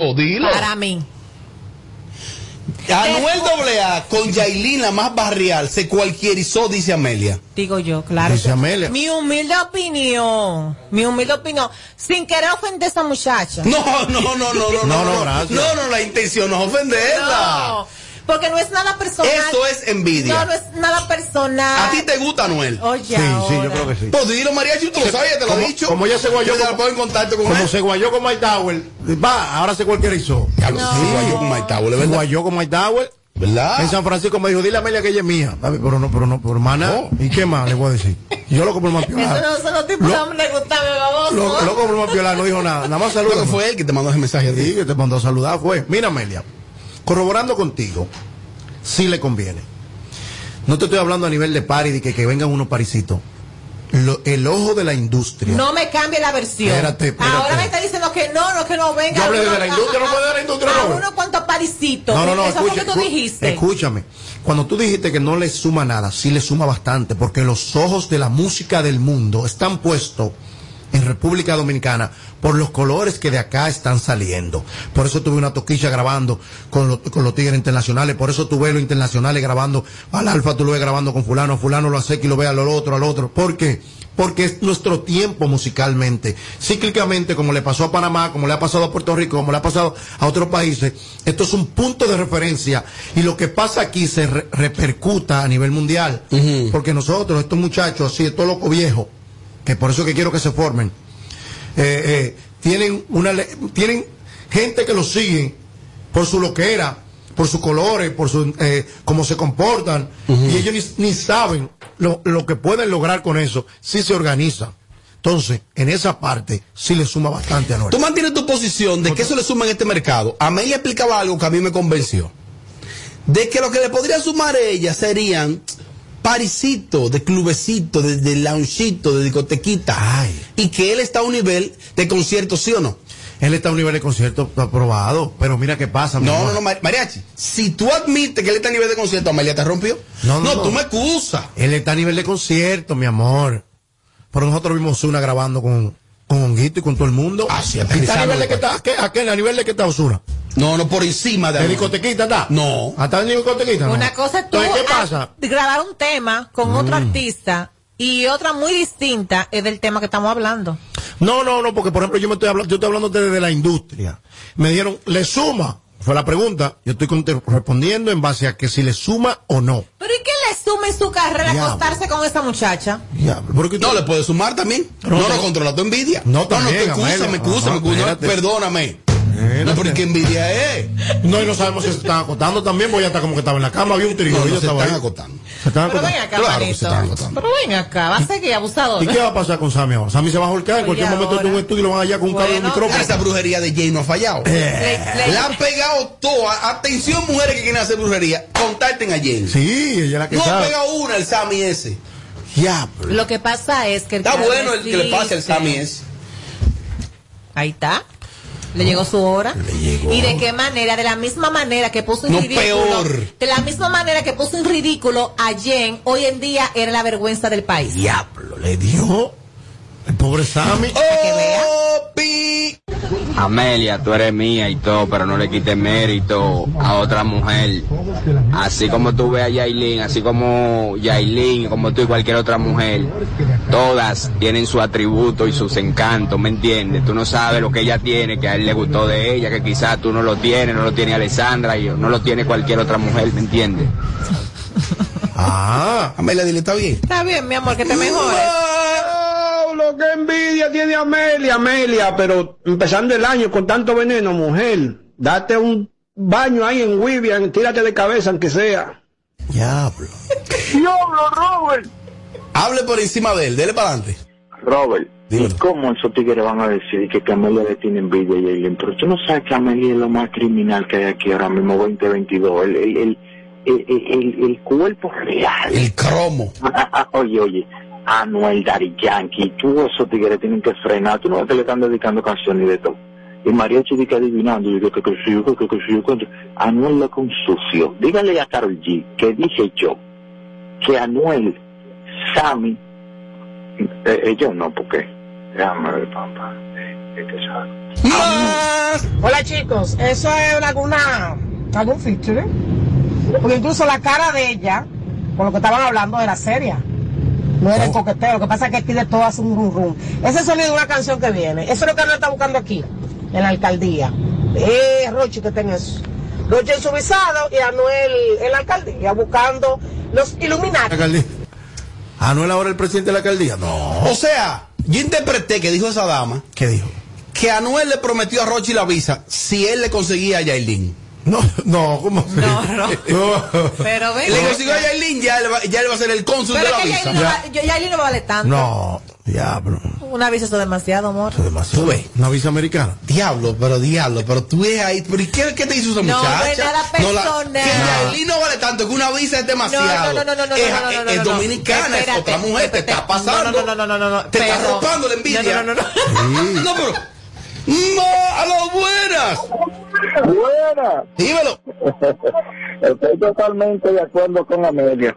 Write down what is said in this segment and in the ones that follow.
Oh, dilo. Para mí. Anuel AA con Yailin, la más barrial, se cualquierizó, dice Amelia. Digo yo, claro. Dice Amelia. Mi humilde opinión. Mi humilde opinión. Sin querer ofender a esa muchacha. No, no, no, no, no, no, No, no, no, no, no, la intención no es ofenderla. No, porque no es nada personal. Eso es envidia. No, no es nada personal. ¿A ti te gusta Anuel? Oye, Sí, sí, yo creo que sí. Pues dilo, Mariachi, tú lo sabes, ya te lo he dicho. como ya se guayó Yo te como- en contacto con Como él. se guayó con Mike Tower, va, ahora se cualquierizó. Ya lo sé, se guayó con Mike Tower, Se ¿verdad? guayó con Mike Tower. ¿Verdad? En San Francisco me dijo, dile a Amelia que ella es mía. Pero no, pero no, pero hermana. Oh. ¿Y qué más le voy a decir? Yo lo compro más Eso piola. no son los tipos Lo- que gustan, baboso. Lo, lo compro más piola, no dijo nada. Nada más Creo saludos. que fue él que te mandó ese mensaje a ti. Sí, que te mandó a saludar fue. Mira, Amelia, corroborando contigo, sí le conviene. No te estoy hablando a nivel de pari, de que, que vengan unos parisitos. Lo- el ojo de la industria. No me cambie la versión. Espérate, espérate. Ahora me está diciendo que no, no, que no venga. Yo hablé de la industria, no puede de la industria, A no. cuantos parisitos. No, no, no, Eso fue lo que tú dijiste. escúchame. Cuando tú dijiste que no le suma nada, sí le suma bastante, porque los ojos de la música del mundo están puestos en República Dominicana por los colores que de acá están saliendo. Por eso tuve una toquilla grabando con, los- con los tigres internacionales, por eso tuve los internacionales grabando al Alfa, tú lo ves grabando con fulano, fulano lo hace y lo ve al otro, al otro. ¿Por qué? Porque es nuestro tiempo musicalmente. Cíclicamente, como le pasó a Panamá, como le ha pasado a Puerto Rico, como le ha pasado a otros países, esto es un punto de referencia y lo que pasa aquí se re- repercuta a nivel mundial. Porque nosotros, estos muchachos, así, estos locos viejos, que por eso que quiero que se formen, eh, eh, tienen una tienen gente que los sigue por su loquera, por sus colores, por su eh, cómo se comportan, y ellos ni, ni saben lo, lo que pueden lograr con eso si se organizan. Entonces, en esa parte sí le suma bastante a. Tú mantienes tu posición de que eso le suma en este mercado. Amelia explicaba algo que a mí me convenció. De que lo que le podría sumar a ella serían parisitos, de clubecitos, de, de loungecitos, de discotequita. Ay. Y que él está a un nivel de concierto, ¿sí o no? Él está a un nivel de concierto aprobado, pero mira qué pasa. No, no, no, Mar- Mariachi. Si tú admites que él está a nivel de concierto, Amelia te rompió. No, no, no. tú me excusas. Él está a nivel de concierto, mi amor. Pero nosotros vimos una grabando con, con Honguito y con todo el mundo. Ah, sí, ¿Está a nivel de que está, ¿a qué, a qué- a nivel de que está Osuna? No, no, por encima de ¿De discotequita está? No. ¿Hasta en discotequita? No. Una cosa es tú Entonces, ¿qué ah, pasa? Mm. grabar un tema con otro artista y otra muy distinta es del tema que estamos hablando. No, no, no, porque por ejemplo yo me estoy hablando, yo estoy hablando desde la industria. Me dijeron, ¿le suma? Fue la pregunta. Yo estoy respondiendo en base a que si le suma o no. Pero ¿y qué le suma en su carrera Diablo. acostarse con esa muchacha? Porque No, le puedes sumar también. No, No, no, no. controla tu envidia. No, no, también, te excusa, me excusa, me excusa. No, espérate. perdóname. No, pero ¿qué envidia es? No, y no sabemos si se están acostando también, porque ya está como que estaba en la cama, había un trío, No, no, se estaba están ahí. acotando. Se están Pero ven acá, Claro que se están. Pero ven acá, va a seguir abusador. ¿Y qué va a pasar con Sammy ahora? Sammy se va a holcar en cualquier momento de un estudio y lo van allá con un cable de Bueno, micrófono. Esa brujería de Jay no ha fallado. Le- le- La han pegado toda. Atención, mujeres que quieren hacer brujería. Contacten a Jay. Sí, ella es la que No ha pegado una el Sammy ese. Ya, Lo que pasa es que el Está que bueno el que le pase al Sammy ese. Ahí está. Le llegó su hora. Le llegó. ¿Y de qué manera? De la misma manera que puso en No, ridículo. peor. De la misma manera que puso en ridículo a Jen, hoy en día era la vergüenza del país. Diablo, le dio. El pobre Sammy. que vea. Oh. Amelia, tú eres mía y todo, pero no le quites mérito a otra mujer. Así como tú ves a Yailin, así como Yailin, como tú y cualquier otra mujer, todas tienen su atributo y sus encantos, ¿me entiendes? Tú no sabes lo que ella tiene, que a él le gustó de ella, que quizás tú no lo tienes, no lo tiene Alessandra y no lo tiene cualquier otra mujer, ¿me entiendes? Ah, Amelia, dile, está bien. Está bien, mi amor, que te mejores. Lo que envidia tiene Amelia, Amelia, pero empezando el año con tanto veneno, mujer, date un baño ahí en Vivian, tírate de cabeza aunque sea. diablo. Diablo, Robert. Hable por encima de él. Dele para adelante. Robert, Dímelo. ¿y cómo esos tigres van a decir que, que Amelia le tiene envidia a Yailin? Pero tú no sabes que Amelia es lo más criminal que hay aquí ahora mismo, 2022. El, el, el, el, el- el cuerpo real. El cromo. Oye, oye, Anuel Daddy Yankee, tú esos tigres tienen que frenar. Tú no ves que le están dedicando canciones de todo. Y María Chidica adivinando, digo que que sí, que que sí, que Anuel lo con sucio. Dígale a Carol G que dije yo que Anuel, Sammy, eh, eh, yo no, porque déjame ver, papá. Eh, eh, que. Hola chicos, eso es alguna algún feature, porque incluso la cara de ella, por lo que estaban hablando, era seria. No era el coqueteo, lo que pasa es que pide todo hace un rum rum. Ese sonido de una canción que viene, eso es lo que Anuel está buscando aquí, en la alcaldía. Eh, Rochi que tenga eso. Rochi en su visado y Anuel en la alcaldía, buscando los. Alcaldía. Anuel ahora el presidente de la alcaldía. No. O sea, yo interpreté que dijo esa dama ¿Qué dijo? que Anuel le prometió a Rochi la visa si él le conseguía a Yailin. No, no, ¿cómo? No, no. No. Pero ven. Le consiguió a Yailin, ya él va, ya él va a ser el cónsul Pero de la visa. No, va- yo- Yailin no vale tanto. No, diablo. Una visa es demasiado, amor. Eso es demasiado. Tú ves. Una visa americana. Diablo, pero diablo, pero tú ves ahí, pero ¿y qué, qué te hizo esa No, muchacha? no es nada personal. que Yailin no vale tanto, que una visa es demasiado. No, no, no, no, no, no, es, no, no, no, es no, no. dominicana, Espérate, es otra mujer, te está pasando. No, no, no, no, no, no, Te está robando la envidia. No, no, no, no. No, pero. ¡No! ¡A las buenas! Buena. Dímelo. Estoy totalmente de acuerdo con Amelia.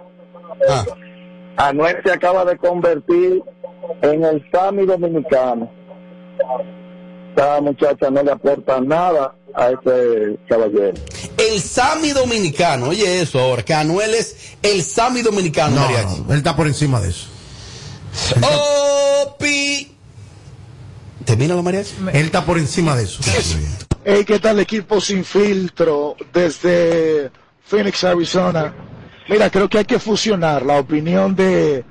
Ah, Anuel se acaba de convertir en el Sami dominicano. Esta muchacha no le aporta nada a ese caballero. el Sami dominicano, oye eso ahora, que Anuel es el Sami dominicano, No, no, él está por encima de eso. Opi. ¿Termina los mariachi? Él está por encima de eso. Hey, ¿qué tal equipo sin filtro desde Phoenix, Arizona? Mira, creo que hay que fusionar la opinión de,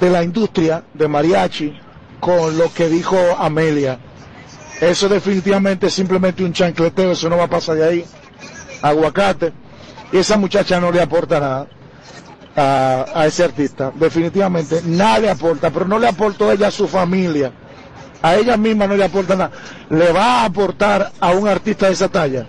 de la industria de mariachi con lo que dijo Amelia. Eso definitivamente es simplemente un chancleteo, eso no va a pasar de ahí. Aguacate. Y esa muchacha no le aporta nada a, a ese artista. Definitivamente nada le aporta, pero no le aportó ella a su familia a ella misma no le aporta nada, le va a aportar a un artista de esa talla.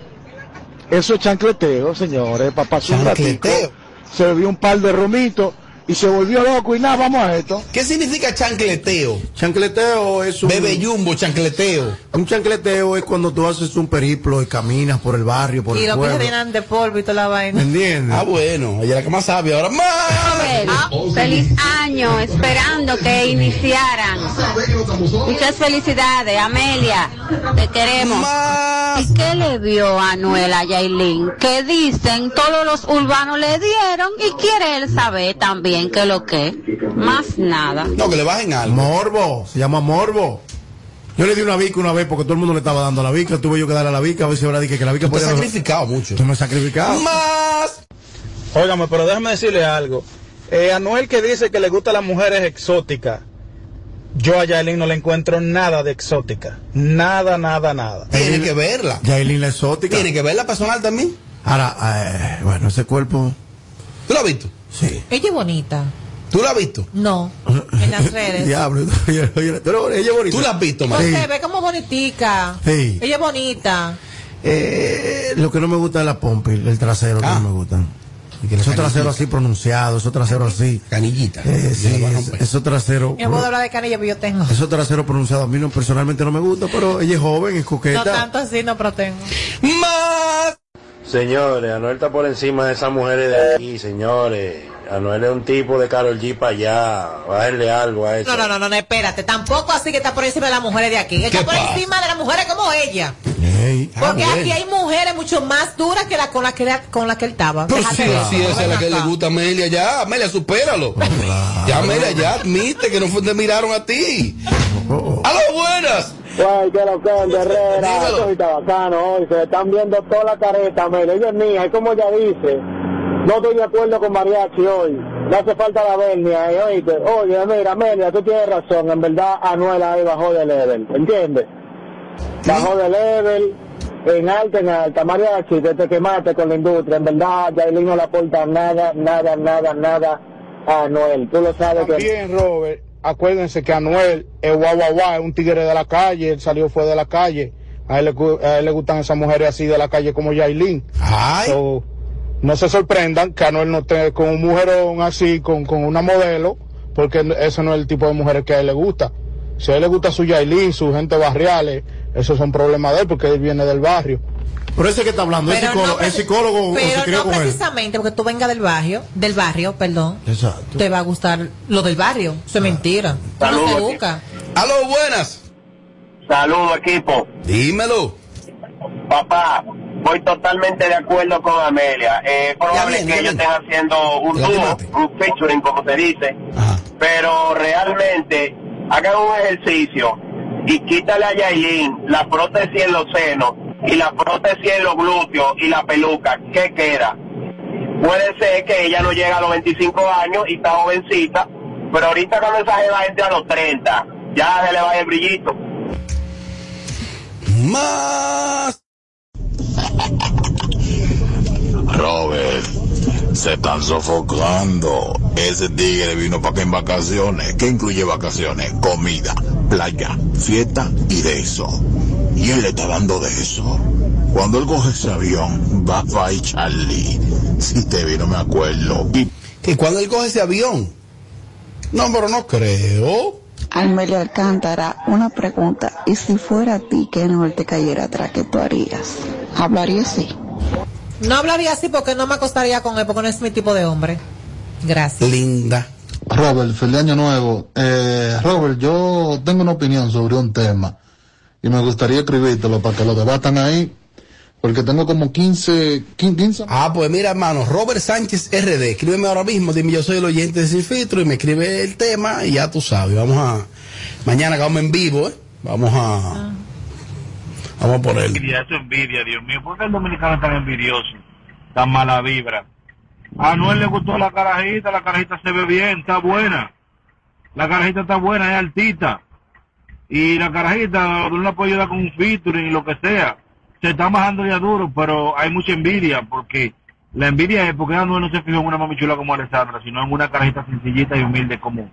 Eso es chancleteo, señores, papá un ratico, Chancleteo. se bebió un par de romitos y se volvió loco y nada, vamos a esto. ¿Qué significa chancleteo? Chancleteo es un. Bebe jumbo, chancleteo. Un chancleteo es cuando tú haces un periplo y caminas por el barrio, por Y el los pies se pueblo. llenan de polvo y toda la ¿Me vaina. entiendes? Ah, bueno, ella es la que más sabe. Ahora más. Ah, Feliz año, esperando que iniciaran. Muchas felicidades, Amelia, te queremos. Más. ¿Y qué le vio Anuel a Yailin? Que dicen todos los urbanos le dieron y quiere él saber también que lo que. Más nada. No, que le bajen algo. Morbo, se llama Morbo. Yo le di una bica una vez porque todo el mundo le estaba dando la bica, tuve yo que darle a la bica, a ver si ahora dije que la has podía... sacrificado mucho. Tú me has sacrificado. Más. Óigame, pero déjame decirle algo. Eh, Anuel que dice que le gustan las mujeres exóticas. Yo a Yailin no le encuentro nada de exótica. Nada, nada, nada. Tiene que verla. Yailin la exótica. Tiene que verla personal también. Ahora, eh, bueno, ese cuerpo... ¿Tú la has visto? Sí. Ella es bonita. ¿Tú la has visto? No. En las redes. Diablo, ella es bonita. ¿Tú la has visto, No María? sé, ve como bonitica. Sí. Ella es bonita. Eh, lo que no me gusta es la pompa y el trasero, que Ah. no me gustan. Esos traseros así pronunciados, esos traseros así. Canillita. Eh, sí, esos traseros. Yo puedo hablar de canilla, pero yo tengo. Esos traseros pronunciados a mí no, personalmente no me gusta, pero ella es joven, es No coqueta. tanto así, no, pero tengo. Más. Señores, Anuel está por encima de esas mujeres de aquí, señores. Anuel es un tipo de Carol G para allá. Bájenle algo a eso. No, no, no, no, no, espérate. Tampoco así que está por encima de las mujeres de aquí. Está ¿Qué por pasa? encima de las mujeres como ella. Porque aquí hay mujeres mucho más duras que la con la que, con la que él estaba. Pero Déjate si, de eso. si esa es la que le gusta a Amelia, ya, Amelia, supéralo. Ya, Amelia, ya admite que no fue te miraron a ti. ¡A las buenas! Guay, que lo que es, Herrera, Dímelo. esto está bacano hoy, se están viendo toda la careta, mire, ella es mía, y como ella dice, no estoy de acuerdo con Mariachi hoy, le hace falta la vernia, y oíste, oye, mira, Amelia, tú tienes razón, en verdad Anuel ahí bajó de level, ¿entiendes? Bajó de level, en alta, en alta, Mariachi, te, te quemaste con la industria, en verdad, Yailin no le aporta nada, nada, nada, nada a Anuel, tú lo sabes que... También, Robert, acuérdense que Anuel es guau, guau, guau, es un tigre de la calle, él salió fue de la calle. A él, le, a él le gustan esas mujeres así de la calle como Yailin. Ay, So, no se sorprendan que Anuel no esté con un mujerón así, con, con una modelo, porque ese no es el tipo de mujeres que a él le gusta. Si a él le gusta su Yailin, su gente barriales, esos son problemas de él, porque él viene del barrio. Pero ese que está hablando, ¿es Pero psicólogo, no ¿es psicólogo o pero se no con él? precisamente porque tú vengas del barrio, del barrio, perdón, Exacto. te va a gustar lo del barrio. Eso es mentira. Tú no Saludos, se aquí. busca. a las buenas. Saludos, equipo. Dímelo. Papá, voy totalmente de acuerdo con Amelia. Eh, Es probable bien, que ellos estén haciendo un dúo, un featuring, como se dice. Ajá. Pero realmente, hagan un ejercicio y quítale a Yailin la prótesis en los senos y la prótesis en los glúteos y la peluca. ¿Qué queda? Puede ser que ella no llegue a los 25 años y está jovencita, pero ahorita cuando esa jeva entre a los 30, ya se le va el brillito. Más. Robert, se están sofocando. Ese tigre vino para acá en vacaciones. ¿Qué incluye vacaciones? Comida, playa, fiesta y de eso. Y él le está dando de eso. Cuando él coge ese avión, va para ahí Charlie. Si te vi, no me acuerdo. Y Que cuando él coge ese avión. No, pero no creo. Almelia Alcántara, una pregunta. ¿Y si fuera a ti que no te cayera atrás, qué tú harías? ¿Hablaría así? No hablaría así porque no me acostaría con él, porque no es mi tipo de hombre. Gracias. Linda. Robert, feliz año nuevo. Eh, Robert, yo tengo una opinión sobre un tema y me gustaría escribírtelo para que lo debatan ahí, porque tengo como 15, 15 Ah, pues mira, hermano, Robert Sánchez RD, escríbeme ahora mismo, dime yo soy el oyente de Sin Filtro y me escribe el tema y ya tú sabes, vamos a, mañana que vamos en vivo, ¿eh? Vamos a, vamos a ponerlo. Envidia, eso es envidia, Dios mío. ¿Por qué el dominicano es tan envidioso? Tan mala vibra. A Noel le gustó la carajita, la carajita se ve bien, está buena. La carajita está buena, es altita. Y la carajita no la puede ayudar con un featuring y lo que sea. Se está bajando ya duro, pero hay mucha envidia porque la envidia es porque Anuel no se fijó en una mami chula como Alessandra, sino en una carajita sencillita y humilde como,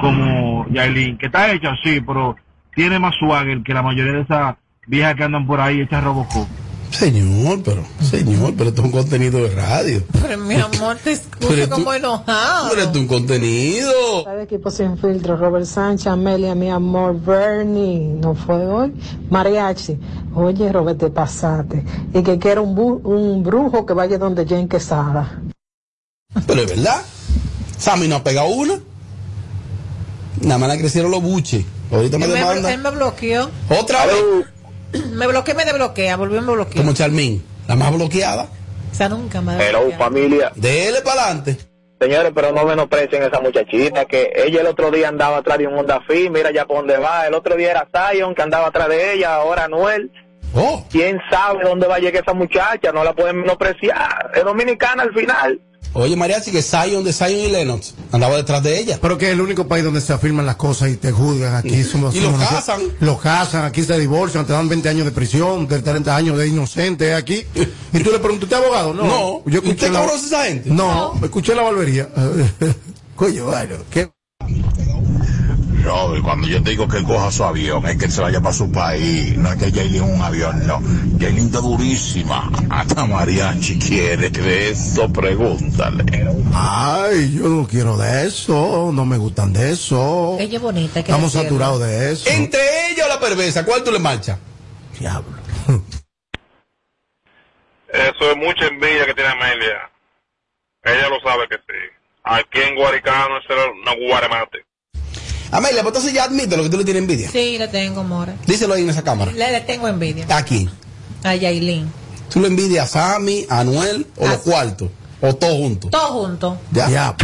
como Yailin, que está hecha, sí, pero tiene más swagger que la mayoría de esas viejas que andan por ahí hechas Robocop. Señor, pero, señor, pero esto es un contenido de radio. Pero mi amor, te escucho Pero tú- como enojado. Pero esto es un contenido. Sabe equipo sin filtro, Robert Sánchez, Amelia, mi amor, Bernie, no fue hoy, Mariachi, oye Robert, te pasaste, y que quiera un, bu- un brujo que vaya donde Jane Quesada. Pero es verdad. Sammy no ha pegado una. Nada más le crecieron los buches. Ahorita me me, demanda. él me bloqueó. Otra vez. Me bloqueó y me desbloquea, volvió y me bloqueó. Como Charmín, la más bloqueada. O sea, nunca Hello, desbloqueado. familia. Dele para adelante. Señores, pero no menosprecien a esa muchachita, que ella el otro día andaba atrás de un Honda Fit, mira ya por dónde va. El otro día era Zion, que andaba atrás de ella, ahora Noel. Oh. ¿Quién sabe dónde va a llegar esa muchacha? No la pueden menospreciar. Es dominicana al final. Oye, Mariachi, que Zion de Zion y Lennox andaba detrás de ella. Pero que es el único país donde se afirman las cosas y te juzgan. Aquí somos. Y lo somos- casan. Lo casan, aquí se divorcian, te dan 20 años de prisión, de 30 años de inocente aquí. Y tú le preguntas, ¿usted abogado? No. No. Yo escuché ¿Usted la- conoce a esa gente? No, escuché la barbería. Coño, bueno, ¿qué? Robert, cuando yo te digo que él coja su avión, es que él se vaya para su país. No es que Jailin un avión, no. Jailin está durísima. Hasta Mariachi quiere de eso, pregúntale. Ay, yo no quiero de eso, no me gustan de eso. Ella es bonita. que Estamos saturados de eso. Entre ella o la perversa, ¿cuál tú le marchas? Diablo. Eso es mucha envidia que tiene Amelia. Ella lo sabe que sí. Aquí en Guaricano eso era una guaremate. Amelia, pues entonces ya admite lo que tú le tienes envidia. Sí, le tengo, More. Díselo ahí en esa cámara. Le, le tengo envidia. Aquí. A Yailin. ¿Tú le envidias a Sammy, a Anuel o los cuartos? ¿O todos juntos? Todos juntos. Ya.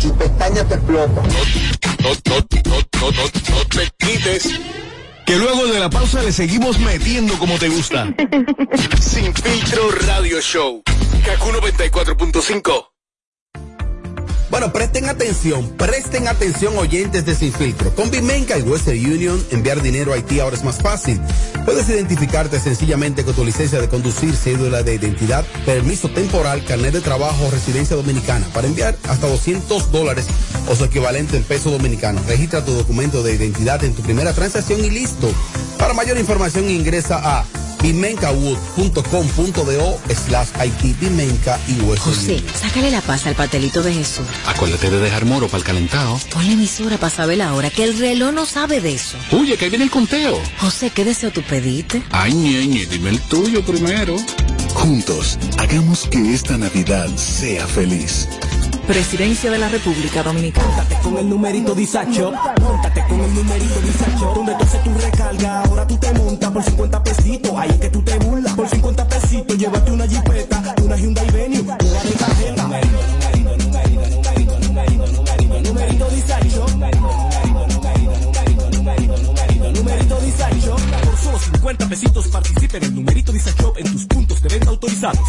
Si pestaña te explota. No, no, no, no, no, no te quites. Que luego de la pausa le seguimos metiendo como te gusta. Sin filtro radio show. Kaku 94.5. Bueno, presten atención, presten atención oyentes de Sin Filtro. Con Bimenca y Western Union, enviar dinero a Haití ahora es más fácil. Puedes identificarte sencillamente con tu licencia de conducir, cédula de identidad, permiso temporal, carnet de trabajo o residencia dominicana para enviar hasta 200 dólares o su equivalente en peso dominicano. Registra tu documento de identidad en tu primera transacción y listo. Para mayor información ingresa a bimencawood.com.do slash Haití, Bimenca y Western José, sácale la paz al pastelito de Jesús. Acuérdate de dejar moro para el calentado. Ponle emisora para saber la hora, que el reloj no sabe de eso. Oye, que ahí viene el conteo. José, ¿qué deseo tú pediste? Ay, ñeñe, dime el tuyo primero. Juntos, hagamos que esta Navidad sea feliz. Presidencia de la República Dominicana. Con el numerito disacho, móntate con el numerito Visa Shop, donde tú haces tu recarga, ahora tú te montas por 50 pesitos, ahí es que tú te burlas, por 50 pesitos, llévate una jipeta, una Hyundai Venue, una de cajeta. Numerito, numerito, numerito, numerito, numerito, numerito, Shop. Numerito Visa Shop. Por solo 50 pesitos participa en el numerito Visa Shop en tus puntos de venta autorizados.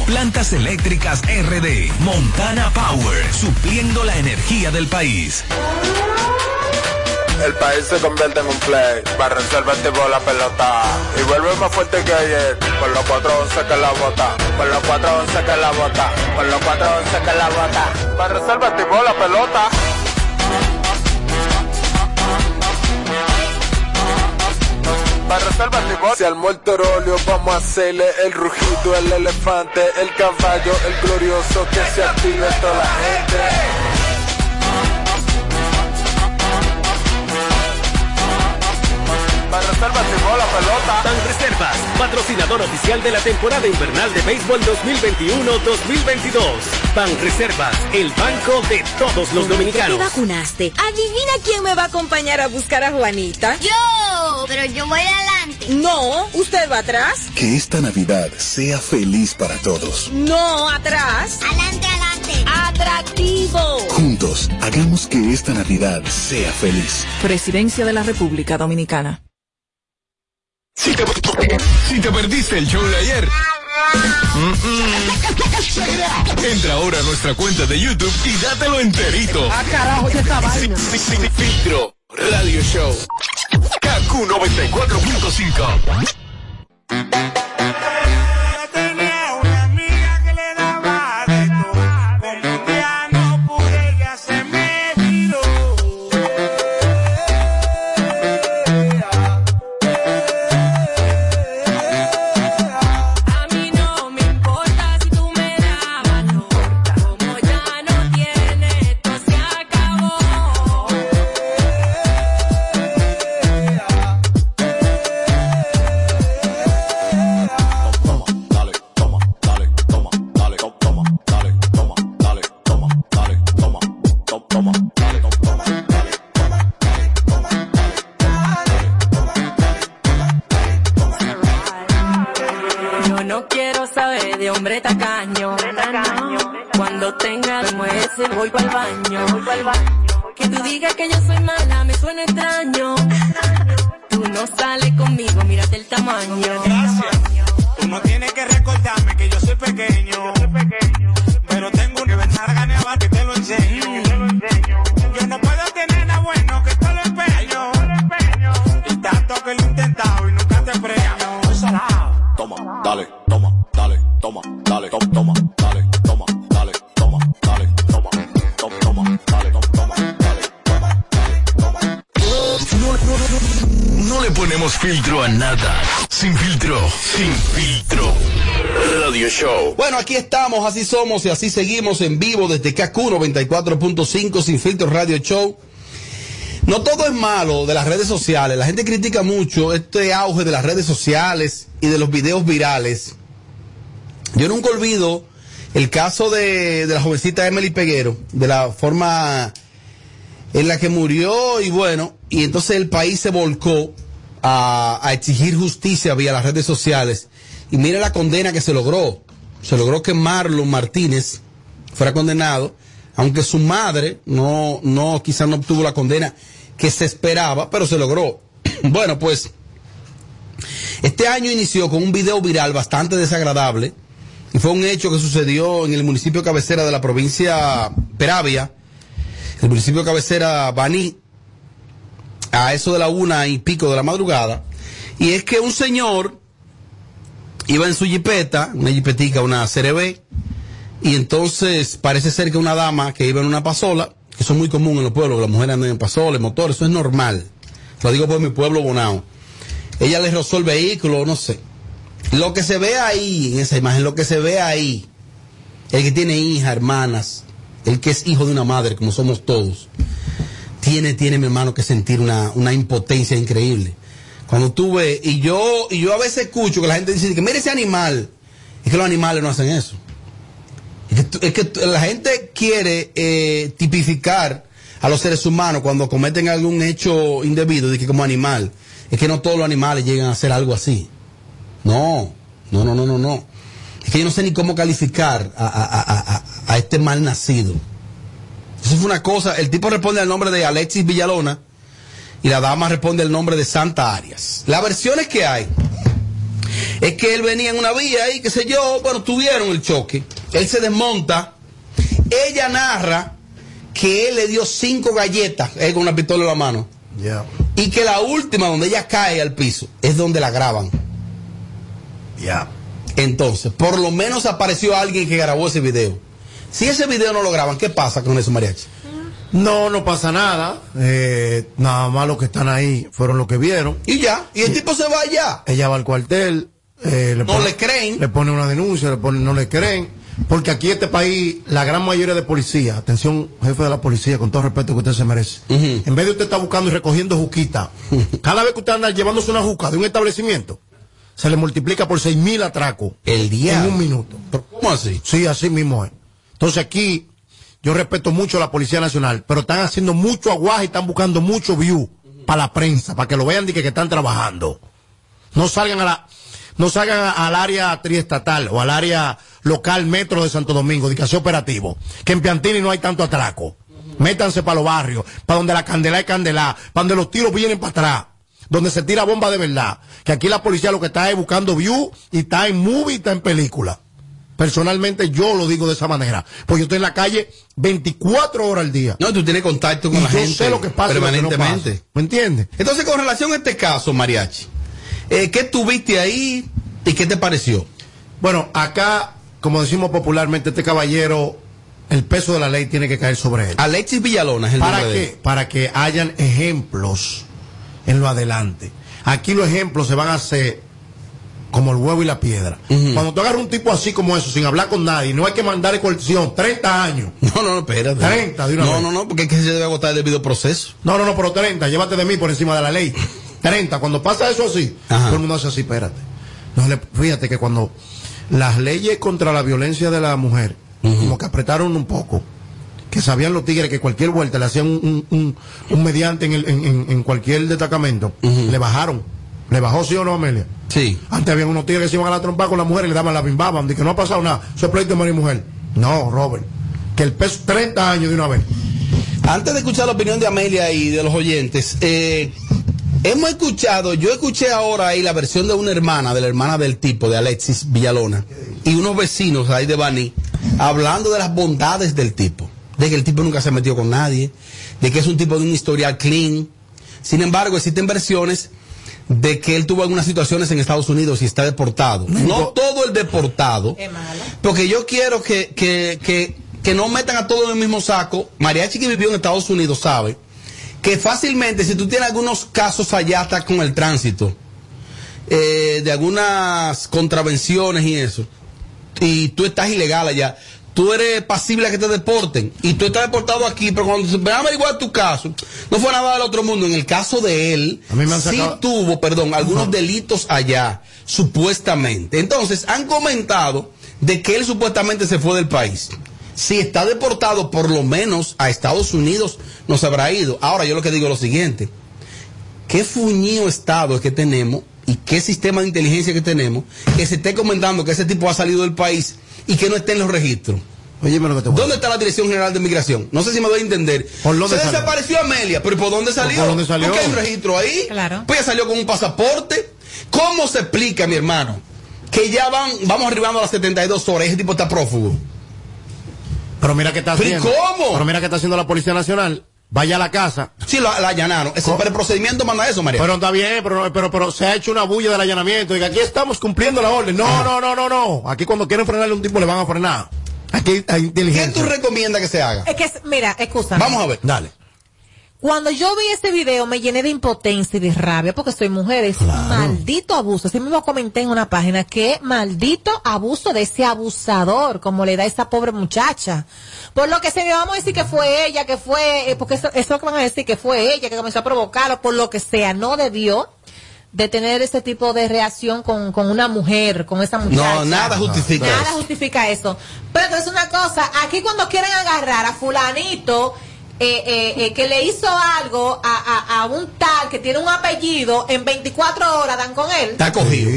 Plantas Eléctricas RD. Montana Power. Supliendo la energía del país. El país se convierte en un play. Para reservar pelota. Y vuelve más fuerte que ayer. Con los 411 que la bota. Con los 411 que la bota. Con los 411 que la bota. Para reservar pelota. Para reservar tipo. Si al muerto rolio vamos a hacerle el rugido, el elefante, el caballo, el glorioso que se active toda la gente. Para reservar tipo la pelota. Ban Reservas, patrocinador oficial de la temporada invernal de béisbol 2021-2022. Ban Reservas, el banco de todos los Te dominicanos. vacunaste. Adivina quién me va a acompañar a buscar a Juanita. Yo, pero yo voy adelante. No, usted va atrás. Que esta Navidad sea feliz para todos. No, atrás. Adelante, adelante. Atractivo. Juntos, hagamos que esta Navidad sea feliz. Presidencia de la República Dominicana. Si te, si te perdiste el show de ayer. mm, mm, Entra ahora a nuestra cuenta de YouTube y dátelo enterito. Ah, carajo, ¿y esta vaina? Filtro Radio Show. Q94.5. aquí estamos, así somos y así seguimos en vivo desde KQ 94.5 Sin Filtro Radio Show. No todo es malo de las redes sociales. La gente critica mucho este auge de las redes sociales y de los videos virales. Yo nunca olvido el caso de, la jovencita Emily Peguero, de la forma en la que murió y bueno, y entonces el país se volcó a, a exigir justicia vía las redes sociales. Y mira la condena que se logró. Se logró que Marlon Martínez fuera condenado, aunque su madre no, no, quizás no obtuvo la condena que se esperaba, pero se logró. bueno, pues, este año inició con un video viral bastante desagradable, y fue un hecho que sucedió en el municipio cabecera de la provincia Peravia, el municipio cabecera Baní, a eso de la una y pico de la madrugada, y es que un señor iba en su jipeta, una jipetica, una CRB, y entonces parece ser que una dama que iba en una pasola, Eso es muy común en los pueblos, que las mujeres andan en pasoles, motores, eso es normal. Lo digo por mi pueblo Bonao. Ella le rozó el vehículo, no sé. Lo que se ve ahí, en esa imagen, lo que se ve ahí, el que tiene hija, hermanas, el que es hijo de una madre, como somos todos, tiene, tiene mi hermano que sentir una, una impotencia increíble. Cuando tú ves, y yo, y yo a veces escucho que la gente dice que mire ese animal, es que los animales no hacen eso. Es que, la gente quiere eh, tipificar a los seres humanos cuando cometen algún hecho indebido, de que como animal. Es que no todos los animales llegan a hacer algo así. No, no, no, no, no, no. Es que yo no sé ni cómo calificar a- a- a- a este mal nacido. Eso fue una cosa. El tipo responde al nombre de Alexis Villalona y la dama responde al nombre de Santa Arias. Las versiones que hay es que él venía en una vía y qué sé yo, bueno, tuvieron el choque. Él se desmonta. Ella narra que él le dio cinco galletas, él con una pistola en la mano. Y que la última, donde ella cae al piso, es donde la graban. Ya. Entonces, por lo menos apareció alguien que grabó ese video. Si ese video no lo graban, ¿qué pasa con eso, mariachi? No, no pasa nada. Eh, nada más los que están ahí fueron los que vieron. Y ya, y el tipo se va allá. Ella va al cuartel. eh, No pone- le creen. Le pone una denuncia, le pone, no le creen. Porque aquí en este país, la gran mayoría de policías, atención, jefe de la policía, con todo respeto que usted se merece. En vez de usted estar buscando y recogiendo juquita, cada vez que usted anda llevándose una juca de un establecimiento, se le multiplica por seis mil atracos. El día. En un minuto. ¿Cómo así? Sí, así mismo es. Entonces aquí, yo respeto mucho a la Policía Nacional, pero están haciendo mucho aguaje y están buscando mucho view para la prensa, para que lo vean de que, que están trabajando. No salgan a la, no salgan al área triestatal o al área local metro de Santo Domingo, de que sea operativo. Que en Piantini no hay tanto atraco. Métanse para los barrios, para donde la candela es candela, para donde los tiros vienen para atrás, donde se tira bomba de verdad. Que aquí la policía lo que está es buscando view y está en movie y está en película. Personalmente yo lo digo de esa manera. Porque yo estoy en la calle 24 horas al día. No, tú tienes contacto con Y la yo gente sé lo que pasa que no permanentemente. pasa. ¿Me entiendes? Entonces, con relación a este caso, mariachi, eh, ¿qué tuviste ahí y qué te pareció? Bueno, acá, como decimos popularmente, este caballero, el peso de la ley tiene que caer sobre él. Alexis Villalona es el ¿Para de qué? Para que hayan ejemplos en lo adelante. Aquí los ejemplos se van a hacer como el huevo y la piedra. Cuando tú agarras un tipo así como eso, sin hablar con nadie, no hay que mandar coerción, 30 años. No, no, no, espérate. 30 de una No, vez. no, no, porque es que se debe agotar el debido proceso. No, no, no, pero 30, llévate de mí por encima de la ley. 30, cuando pasa eso así, todo el mundo hace así, espérate. No, fíjate que cuando las leyes contra la violencia de la mujer, como que apretaron un poco, que sabían los tigres que cualquier vuelta le hacían un, un- un- un mediante en, el- en- en- en cualquier destacamento, le bajaron. ¿Le bajó sí o no, Amelia? Sí. Antes había unos tigres que se iban a la trompa con la mujer y le daban la bimbaban, de que no ha pasado nada. Eso es pleito de marido y mujer. No, Robert. Que el peso 30 años de una vez. Antes de escuchar la opinión de Amelia y de los oyentes, eh, hemos escuchado, yo escuché ahora ahí la versión de una hermana, de la hermana del tipo, de Alexis Villalona, y unos vecinos ahí de Bani, hablando de las bondades del tipo, de que el tipo nunca se metió con nadie, de que es un tipo de un historial clean. Sin embargo, existen versiones de que él tuvo algunas situaciones en Estados Unidos y está deportado. No todo el deportado, porque yo quiero que, que, que, que no metan a todos en el mismo saco. Mariachi que vivió en Estados Unidos sabe que fácilmente si tú tienes algunos casos allá hasta con el tránsito, eh, de algunas contravenciones y eso, y tú estás ilegal allá, tú eres pasible a que te deporten, y tú estás deportado aquí, pero cuando se van a averiguar tu caso, no fue nada del otro mundo. En el caso de él, sí tuvo, perdón, algunos delitos allá, supuestamente. Entonces, han comentado de que él supuestamente se fue del país. Si está deportado, por lo menos a Estados Unidos no se habrá ido. Ahora, yo lo que digo es lo siguiente. ¿Qué fuñido Estado es que tenemos y qué sistema de inteligencia que tenemos que se esté comentando que ese tipo ha salido del país y que no esté en los registros? Óyeme lo que te voy a ¿Dónde está la Dirección General de Migración? No sé si me doy a entender. ¿Por dónde se salió? desapareció Amelia, pero ¿por dónde salió? ¿Por dónde salió? Porque hay un registro ahí. Claro. Pues ella salió con un pasaporte. ¿Cómo se explica, mi hermano? Que ya van, vamos arribando a las 72 horas y ese tipo está prófugo. Pero mira qué está ¿Pero y haciendo. cómo? Pero mira qué está haciendo la Policía Nacional. Vaya a la casa. Sí, la, la allanaron. Ese, pero el procedimiento manda eso, María. Pero está bien, pero, pero, pero se ha hecho una bulla del allanamiento. Diga, aquí estamos cumpliendo la orden. No, no, no, no, no. Aquí cuando quieren frenarle a un tipo le van a frenar. Aquí hay ¿Qué inteligencia. tú recomiendas que se haga? Es que, es- mira, escúchame. Vamos a ver. Dale. Cuando yo vi ese video me llené de impotencia y de rabia porque soy mujer. Es un maldito abuso. Así mismo comenté en una página que maldito abuso de ese abusador, como le da a esa pobre muchacha. Por lo que se me vamos a decir que fue ella, que fue, eh, porque eso, eso que van a decir, que fue ella que comenzó a provocarlo, por lo que sea, no debió de tener ese tipo de reacción con, con una mujer, con esa muchacha. No, nada justifica Nada eso. justifica eso. Pero es una cosa, aquí cuando quieren agarrar a fulanito eh, eh, eh, que le hizo algo a, a- a un tal que tiene un apellido, en 24 horas dan con él. Está cogido.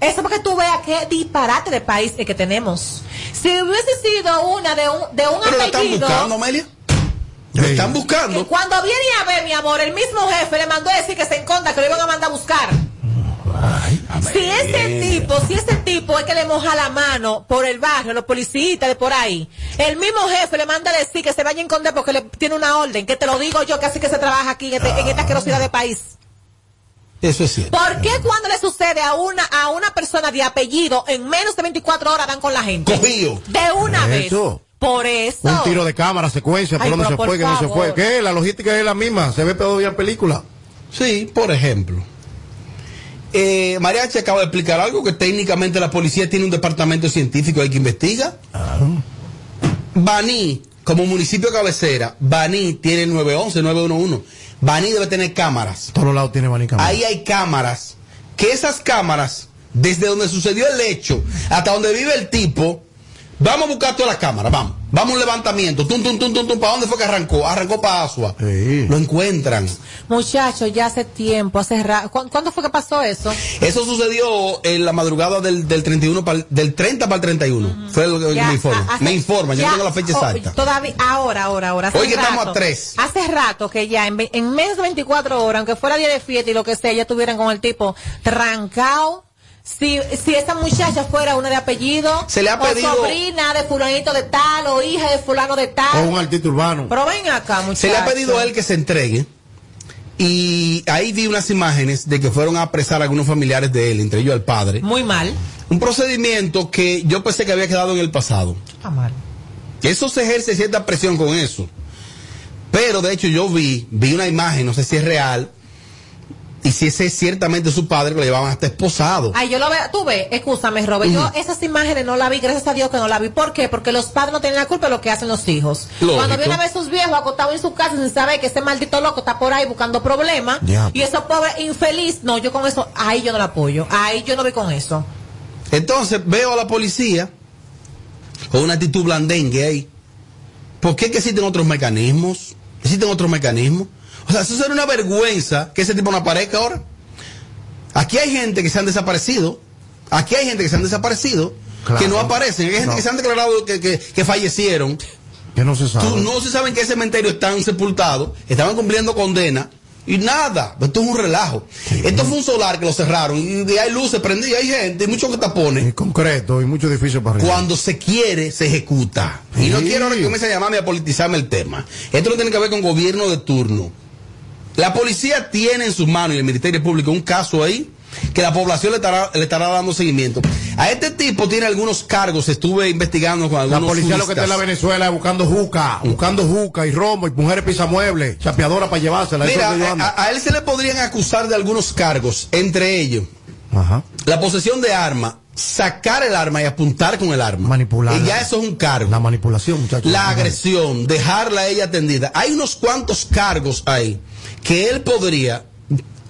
Eso porque tú veas qué disparate de país es que tenemos. Si hubiese sido una de un, de un Pero la están apellido... buscando, Amelia. Lo están buscando. que cuando viene a ver, mi amor, el mismo jefe le mandó a decir que se encontra, que lo iban a mandar a buscar. Si ese tipo, si ese tipo es que le moja la mano por el barrio, los policías de por ahí, el mismo jefe le manda a decir que se vaya a esconder porque le tiene una orden, que te lo digo yo, que así que se trabaja aquí en, este- en esta asquerosidad de país. Eso es cierto. ¿Por qué cuando le sucede a una, a una persona de apellido, en menos de 24 horas dan con la gente? Cogido. De una vez. Eso. Por eso. Un tiro de cámara, secuencia, por Ay, dónde pero se por fue, que no se fue. ¿Qué? La logística es la misma. Se ve todavía en película. Sí, por ejemplo. Eh, Mariachi acaba de explicar algo que técnicamente la policía tiene un departamento científico ahí que investiga. Baní, como municipio cabecera, Baní tiene 911, 911. Baní debe tener cámaras. Todos lados tiene manica. Ahí hay cámaras. Que esas cámaras, desde donde sucedió el hecho hasta donde vive el tipo, vamos a buscar todas las cámaras, vamos. Vamos a un levantamiento. Tum, tum, tum, tum, tum. ¿Para dónde fue que arrancó? Arrancó para Asua. Lo encuentran. Muchachos, ya hace tiempo, hace ra- ¿Cu- ¿Cuándo fue que pasó eso? Eso sucedió en la madrugada del, del 31 pa'l- del 30 para el 31. Fue lo que Ya, me informan. a- hace- me informan, yo ya, no tengo la fecha oh, exacta. Todavía, ahora, ahora, ahora. hace Hoy que estamos rato. a tres. Hace rato que ya, en, en menos de 24 horas, aunque fuera día de fiesta y lo que sea, ya estuvieran con el tipo trancado. Si, si esa muchacha fuera una de apellido, Se le ha o pedido- sobrina de fulanito de tal, o hija de fulano de O tal. un artista urbano. Pero ven acá, muchachos. Se le ha pedido a él que se entregue. Y ahí vi unas imágenes de que fueron a apresar a algunos familiares de él, entre ellos al padre. Muy mal. Un procedimiento que yo pensé que había quedado en el pasado. Está mal. Eso se ejerce cierta presión con eso. Pero de hecho yo vi, vi una imagen, no sé si es real, y si ese es ciertamente su padre, lo llevaban hasta esposado. Ay, yo lo veo, tú ves, escúchame, Robert, yo esas imágenes no la vi, gracias a Dios que no la vi. ¿Por qué? Porque los padres no tienen la culpa de lo que hacen los hijos. Lógico. Cuando vienen a ver sus viejos acostados en su casa sin saber que ese maldito loco está por ahí buscando problemas, y esos pobres infeliz, no, yo con eso, ahí yo no la apoyo, ahí yo no voy con eso. Entonces veo a la policía con una actitud blandengue ahí. ¿Por qué que existen otros mecanismos? ¿Existen otros mecanismos? O sea, eso sería una vergüenza que ese tipo no aparezca ahora. Aquí hay gente que se han desaparecido. Aquí hay gente que se han desaparecido. Claro. Que no aparecen. Hay gente No. que se han declarado que, que- que fallecieron. Que no se sabe. Tú- no se sabe en qué cementerio están sepultados. Estaban cumpliendo condena. Y nada. Esto es un relajo. Esto fue un solar que lo cerraron. Y, hay luces prendidas. Hay gente. Y muchos que tapones. Y concreto y mucho difícil para arriba. Cuando se quiere, se ejecuta. Y no quiero ahora que comience a llamarme a politizarme el tema. Esto no tiene que ver con gobierno de turno. La policía tiene en sus manos y el Ministerio Público un caso ahí que la población le estará, le estará dando seguimiento. A este tipo tiene algunos cargos, estuve investigando con La algunos policía lo que está en la juristas. Venezuela buscando juca, buscando juca y romo y mujeres pisamuebles, chapeadora para llevársela. Mira, a, él se le podrían acusar de algunos cargos, entre ellos Ajá. la posesión de arma, sacar el arma y apuntar con el arma. Manipular. Y ya eso es un cargo. La manipulación, muchachos. La agresión, dejarla a ella atendida. Hay unos cuantos cargos ahí que él podría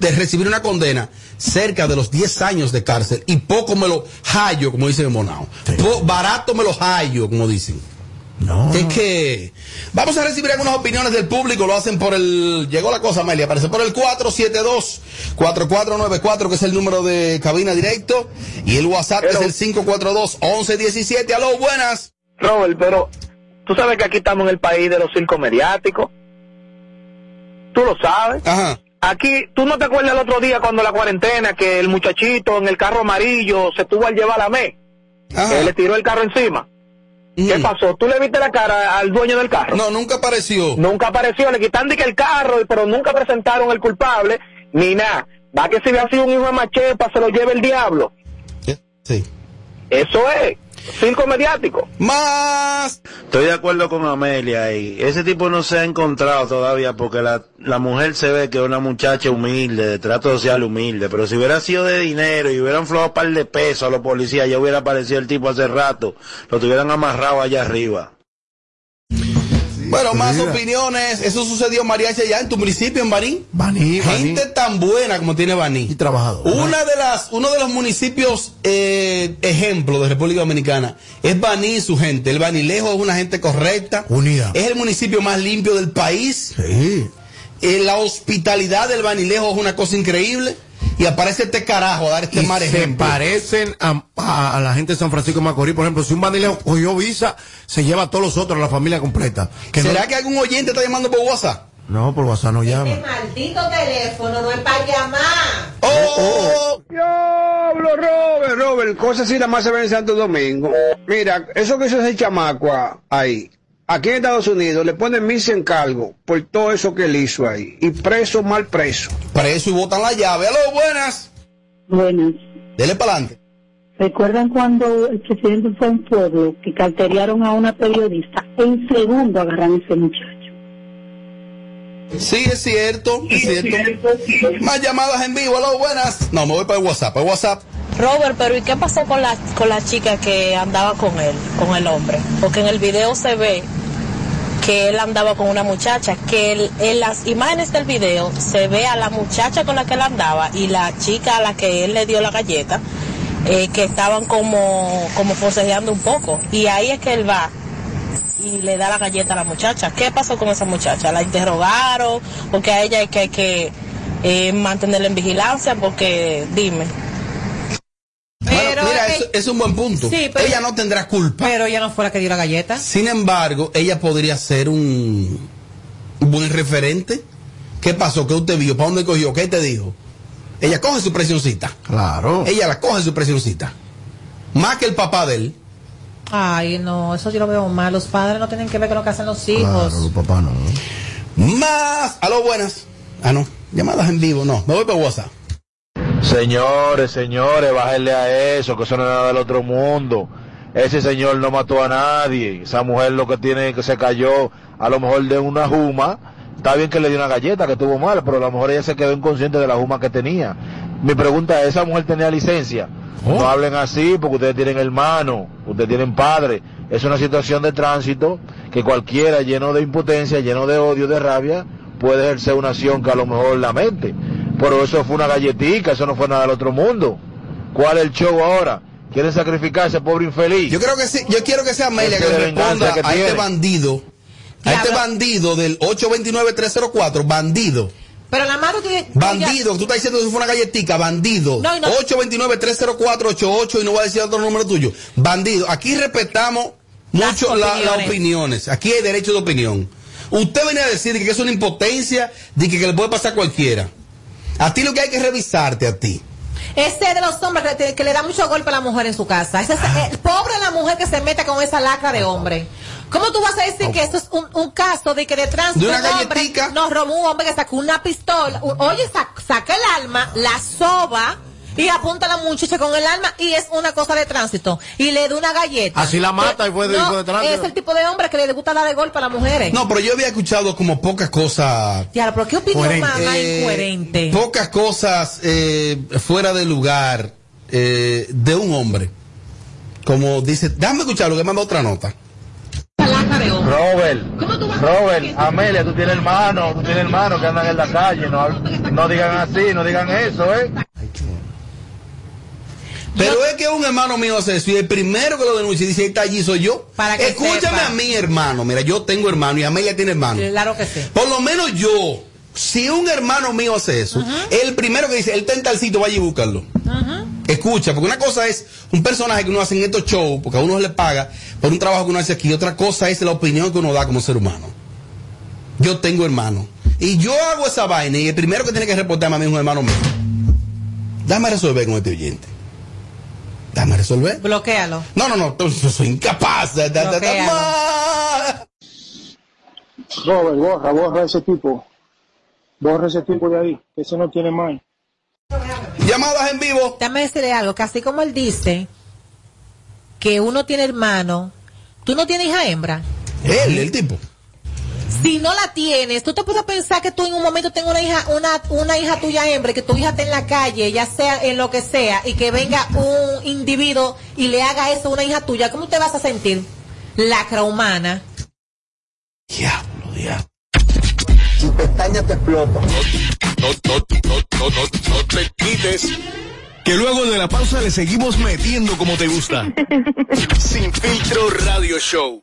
de recibir una condena cerca de los 10 años de cárcel y poco me lo hallo, como dicen en Monao. Barato me lo hallo, como dicen. No. Es que vamos a recibir algunas opiniones del público, lo hacen por el, llegó la cosa Amelia, aparece por el 472-4494, que es el número de cabina directo, y el WhatsApp es el 542-1117, aló, buenas. Robert, pero tú sabes que aquí estamos en el país de los circos mediáticos. Tú lo sabes. Ajá. Aquí, ¿tú no te acuerdas el otro día cuando la cuarentena que el muchachito en el carro amarillo se tuvo al llevar a la ME? Que le tiró el carro encima. ¿Qué pasó? ¿Tú le viste la cara al dueño del carro? No, nunca apareció. Nunca apareció, le quitan de que el carro, pero nunca presentaron el culpable, ni nada. Va que si hubiera sido un hijo de machepa, se lo lleve el diablo. Sí. Eso es. Circo mediático. Más. Estoy de acuerdo con Amelia ahí. Ese tipo no se ha encontrado todavía porque la, la mujer se ve que es una muchacha humilde, de trato social humilde. Pero si hubiera sido de dinero y hubieran flojado un par de pesos a los policías, ya hubiera aparecido el tipo hace rato. Lo tuvieran amarrado allá arriba. Bueno, más opiniones. Eso sucedió, Mariachi, allá en tu municipio, en Baní. Baní, Gente tan buena como tiene Baní. Y trabajador. Una de las, uno de los municipios eh, ejemplo de República Dominicana es Baní y su gente. El Banilejo es una gente correcta. Unida. Es el municipio más limpio del país. Sí. Eh, la hospitalidad del Banilejo es una cosa increíble. Y aparece este carajo a dar este Y mal se parecen a, a- a la gente de San Francisco de Macorís. Por ejemplo, si un bandilejo cogió visa, se lleva a todos los otros, a la familia completa. Que ¿Será no, que algún oyente está llamando por WhatsApp? no, por WhatsApp no llama. Maldito teléfono, no es para llamar. ¡Oh! Diablo, Robert, Robert, cosas así nada más se ven en Santo Domingo. Mira, eso que hizo ese chamaco ahí, aquí en Estados Unidos le ponen mil en cargo por todo eso que él hizo ahí. Y preso, mal preso. Preso y botan la llave. ¡Aló, buenas! Buenas. Dele para adelante. ¿Recuerdan cuando el presidente fue a un pueblo que carteriaron a una periodista? En segundo agarran a ese muchacho. Sí, es cierto, es cierto. Más llamadas en vivo, aló, buenas. No, me voy para el WhatsApp, para el WhatsApp. Robert, pero ¿y qué pasó con la, con la chica que andaba con él, con el hombre? Porque en el video se ve que él andaba con una muchacha, que él- en las imágenes del video se ve a la muchacha con la que él andaba y la chica a la que él le dio la galleta, eh, que estaban como, como forcejeando un poco. Y ahí es que él va y le da la galleta a la muchacha. ¿Qué pasó con esa muchacha? ¿La interrogaron? Porque a ella hay que, hay que eh, mantenerla en vigilancia, porque dime. Bueno, mira, eso es un buen punto. Sí, pero- ella no tendrá culpa. Pero ella no fue la que dio la galleta. Sin embargo, ella podría ser un buen referente. ¿Qué pasó? ¿Qué usted vio? ¿Para dónde cogió? ¿Qué te dijo? Ella coge su presioncita. Claro. Ella la coge su presioncita. Más que el papá de él. Ay, no, eso yo lo veo mal. Los padres no tienen que ver con lo que hacen los hijos. papá no. Más. Aló, buenas. Ah, no. Llamadas en vivo, no. Me voy para WhatsApp. Señores, señores, bájenle a eso, que eso no es nada del otro mundo. Ese señor no mató a nadie. Esa mujer lo que tiene es que se cayó a lo mejor de una juma. Está bien que le dio una galleta que tuvo mal, pero a lo mejor ella se quedó inconsciente de la juma que tenía. Mi pregunta es, ¿esa mujer tenía licencia? No hablen así porque ustedes tienen hermano, ustedes tienen padre. Es una situación de tránsito que cualquiera lleno de impotencia, lleno de odio, de rabia, puede ejercer una acción que a lo mejor la mente. Pero eso fue una galletica, eso no fue nada del otro mundo. ¿Cuál es el show ahora? ¿Quieren sacrificar a ese pobre infeliz? Yo creo que sí, yo quiero que sea Amelia que le responda que a este bandido. A este bandido del 829-304, bandido. Pero la madre tiene. Bandido, tú estás diciendo que fue una galletica, bandido. No, y no. 829-304-88 y no voy a decir otro número tuyo. Bandido. Aquí respetamos mucho la- las opiniones. opiniones. Aquí hay derecho de opinión. Usted venía a decir que es una impotencia, de que, que le puede pasar a cualquiera. A ti lo que hay que revisarte a ti. Ese de los hombres que, le da mucho golpe a la mujer en su casa. Ese es el pobre la mujer que se mete con esa lacra de hombre. ¿Cómo tú vas a decir que esto es un, un caso de que de tránsito De una un hombre nos robó un hombre que sacó una pistola? Oye, sa- saca el alma, la soba y apunta a la muchacha con el alma y es una cosa de tránsito. Y le da una galleta. Así la mata y fue de- No, fue de tránsito. Es el tipo de hombre que le gusta dar de golpe a las mujeres. No, pero yo había escuchado como pocas cosas Ya, pero ¿qué opinión más, más Eh, incoherente? pocas cosas eh, fuera de lugar eh, de un hombre. Como dice, déjame escuchar lo que manda otra nota. Robert, Robert, Amelia, tú tienes hermanos, tú tienes hermanos que andan en la calle, no, no digan así, no digan eso, ¿eh? Pero es que un hermano mío hace eso y el primero que lo denuncia y dice, "Ahí está allí soy yo. Para que Escúchame sepa. a mí, hermano. Mira, yo tengo hermano y Amelia tiene hermano. Claro que sí. Por lo menos yo, si un hermano mío hace eso, el primero que dice, él está en tal sitio, vaya y búscalo. Escucha, porque una cosa es un personaje que uno hace en estos shows, porque a uno se le paga por un trabajo que uno hace aquí, y otra cosa es la opinión que uno da como ser humano. Yo tengo hermano. Y yo hago esa vaina y el primero que tiene que reportarme a mí es un hermano mío. Dame resolver con este oyente. Dame resolver. Bloquéalo. No, no, no, yo soy incapaz. de-. Robert, borra, borra ese tipo. Borra ese tipo de ahí, que ese no tiene mal. Llamadas en vivo. Déjame decirle algo, que así como él dice que uno tiene hermano, tú no tienes hija hembra. Él, el tipo. Si no la tienes, tú te puedes pensar que tú en un momento tengas una hija, una, una hija tuya hembra, que tu hija esté en la calle, ya sea en lo que sea, y que venga un individuo y le haga eso a una hija tuya, ¿cómo te vas a sentir? Lacra humana. Tu pestaña te explota. No, no, no, no, no, no te quites. Que luego de la pausa le seguimos metiendo como te gusta. Sin filtro radio show.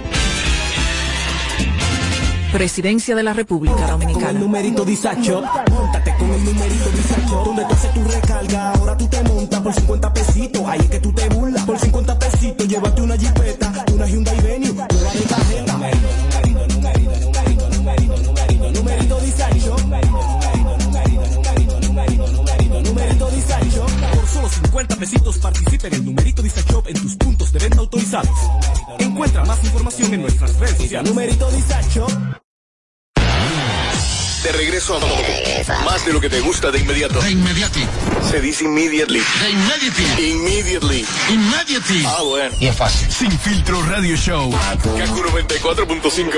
Presidencia de la República Con el Dominicana. numerito disacho, montate con el numerito disacho, donde tú haces tu recarga, ahora tú te montas por 50 pesitos, ahí es que tú te burlas, por 50 pesitos, llévate una jipeta, 50 pesitos participa en el numerito disacho en tus puntos de venta autorizados. Encuentra más información en nuestras redes sociales. Numerito disacho. De regreso a más de lo que te gusta de inmediato. De inmediati. Se dice immediately. De immediately. Immediately. Immediately. Ah, bueno. Y es fácil. Sin filtro radio show. Kaku 94.5.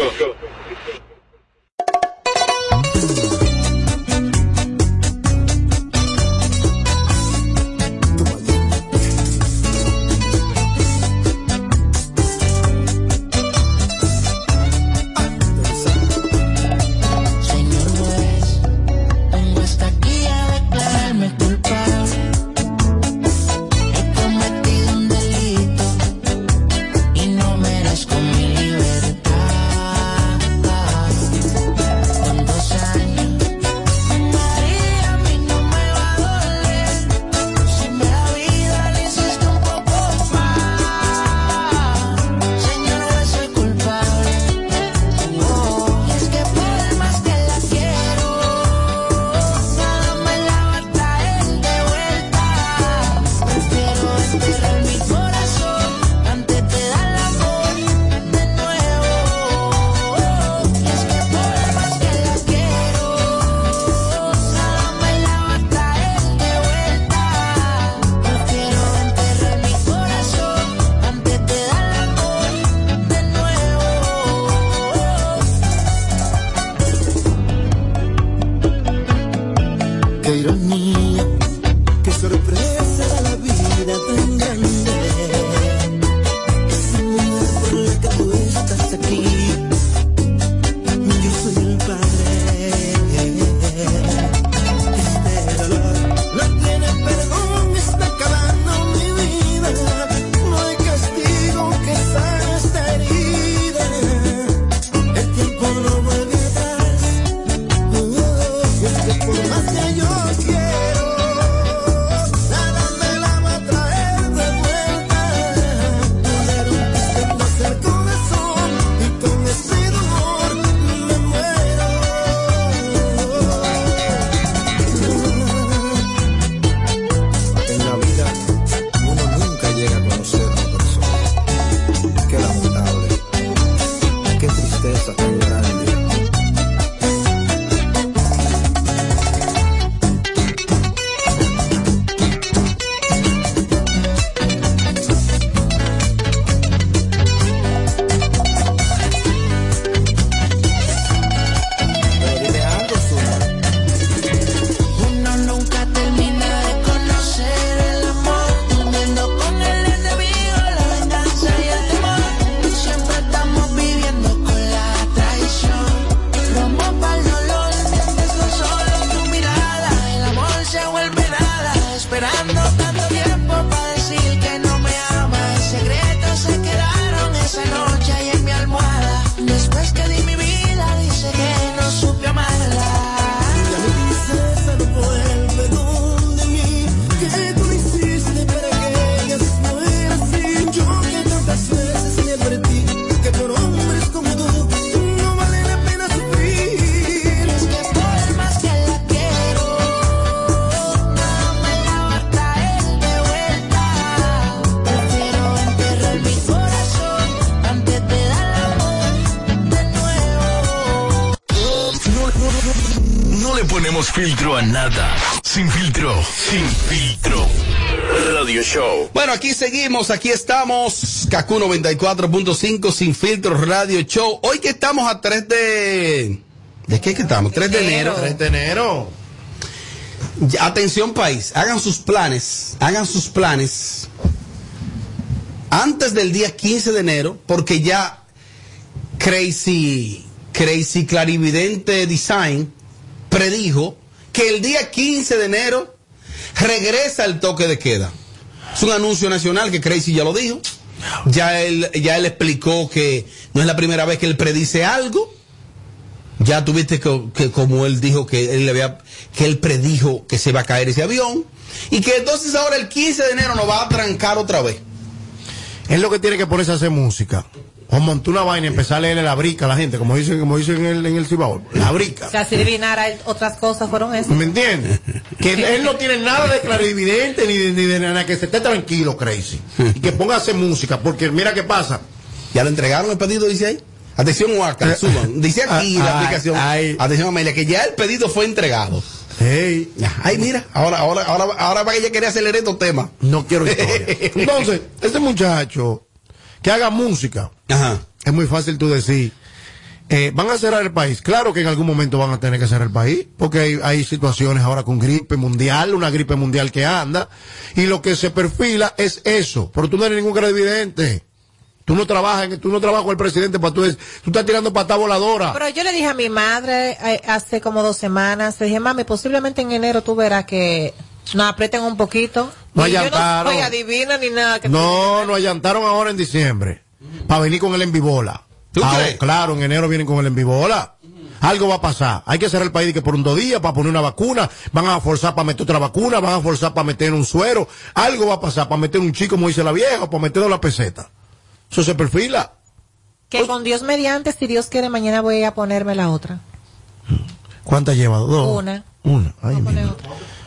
aquí estamos, Kaku 94.5 Sin Filtro Radio Show. Hoy que estamos a 3 de... ¿De qué que estamos? 3 de enero. 3 de enero. Atención país, hagan sus planes, hagan sus planes antes del día 15 de enero, porque ya Crazy, Crazy Clarividente Design predijo que el día 15 de enero regresa el toque de queda. Es un anuncio nacional que Crazy ya lo dijo. Ya él, ya él explicó que no es la primera vez que él predice algo. Ya tuviste que, que como él dijo que él le había, que él predijo que se va a caer ese avión. Y que entonces ahora el 15 de enero nos va a trancar otra vez. Es lo que tiene que ponerse a hacer música. O montar una vaina y empezar a leerle la brica a la gente, como dicen, como dicen en el, en el Cibao. La brica. O sea, si adivinara otras cosas fueron esas. ¿Me entiendes? Que él no tiene nada de clarividente ni de, ni de nada, que se esté tranquilo, crazy. Y que ponga a hacer música, porque mira qué pasa. ¿Ya le entregaron el pedido, dice ahí? Atención, Waka, suban. Dice aquí la Ay, aplicación. ay. Atención, Amelia, que ya el pedido fue entregado. Hey. Ay, mira, ahora, ahora, ahora, ahora va que ella quería acelerar estos temas. No quiero historia. Entonces, este muchacho que haga música, es muy fácil tú decir, eh, van a cerrar el país. Claro que en algún momento van a tener que cerrar el país, porque hay, hay situaciones ahora con gripe mundial, una gripe mundial que anda, y lo que se perfila es eso. Pero tú no eres ningún credividente. Tú no trabajas, en- tú no trabajas con el presidente para tú, tú estás tirando patada voladora. Pero yo le dije a mi madre eh, hace como dos semanas, le dije, mami, posiblemente en enero tú verás que nos aprieten un poquito. No y yo no allantaron. soy adivina ni nada. Que No, nos allantaron ahora en diciembre. Para venir con el envibola. ¿Tú Ah, crees? Claro, en enero vienen con el envibola. Algo va a pasar. Hay que cerrar el país que por un dos días para poner una vacuna. Van a forzar para meter otra vacuna. Van a forzar para meter un suero. Algo va a pasar para meter un chico, como dice la vieja, o para meterlo en la peseta. Eso se perfila. Que con Dios mediante, si Dios quiere, mañana voy a ponerme la otra. ¿Cuántas lleva? Dos. Una. Una. Ay.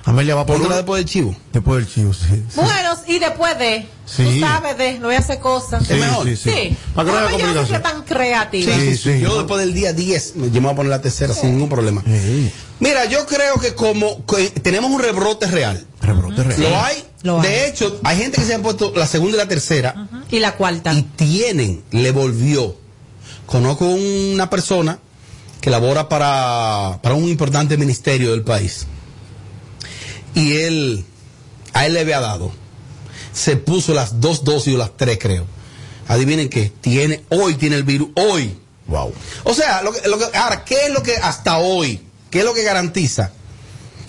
Amelia va por una. después del chivo. Después del chivo, sí. Bueno, y después de, Sí. tú sabes de, no voy a hacer cosas. Sí, sí, sí. Para que no haya complicación. tan creativa. Sí, sí, sí. Yo después del día 10 me voy a poner la tercera sin ningún problema. Mira, yo creo que como que tenemos un rebrote real. Rebrote real. Lo hay. Lo hay. de hecho, hay gente que se han puesto la segunda y la tercera Y la cuarta. y tienen, le volvió. Conozco una persona que labora para, para un importante ministerio del país. Y él, a él le había dado. Se puso las dos dosis o las tres, creo. Adivinen qué, tiene, hoy tiene el virus, hoy. Wow. O sea, lo que, lo que- ahora, ¿qué es lo que hasta hoy, qué es lo que garantiza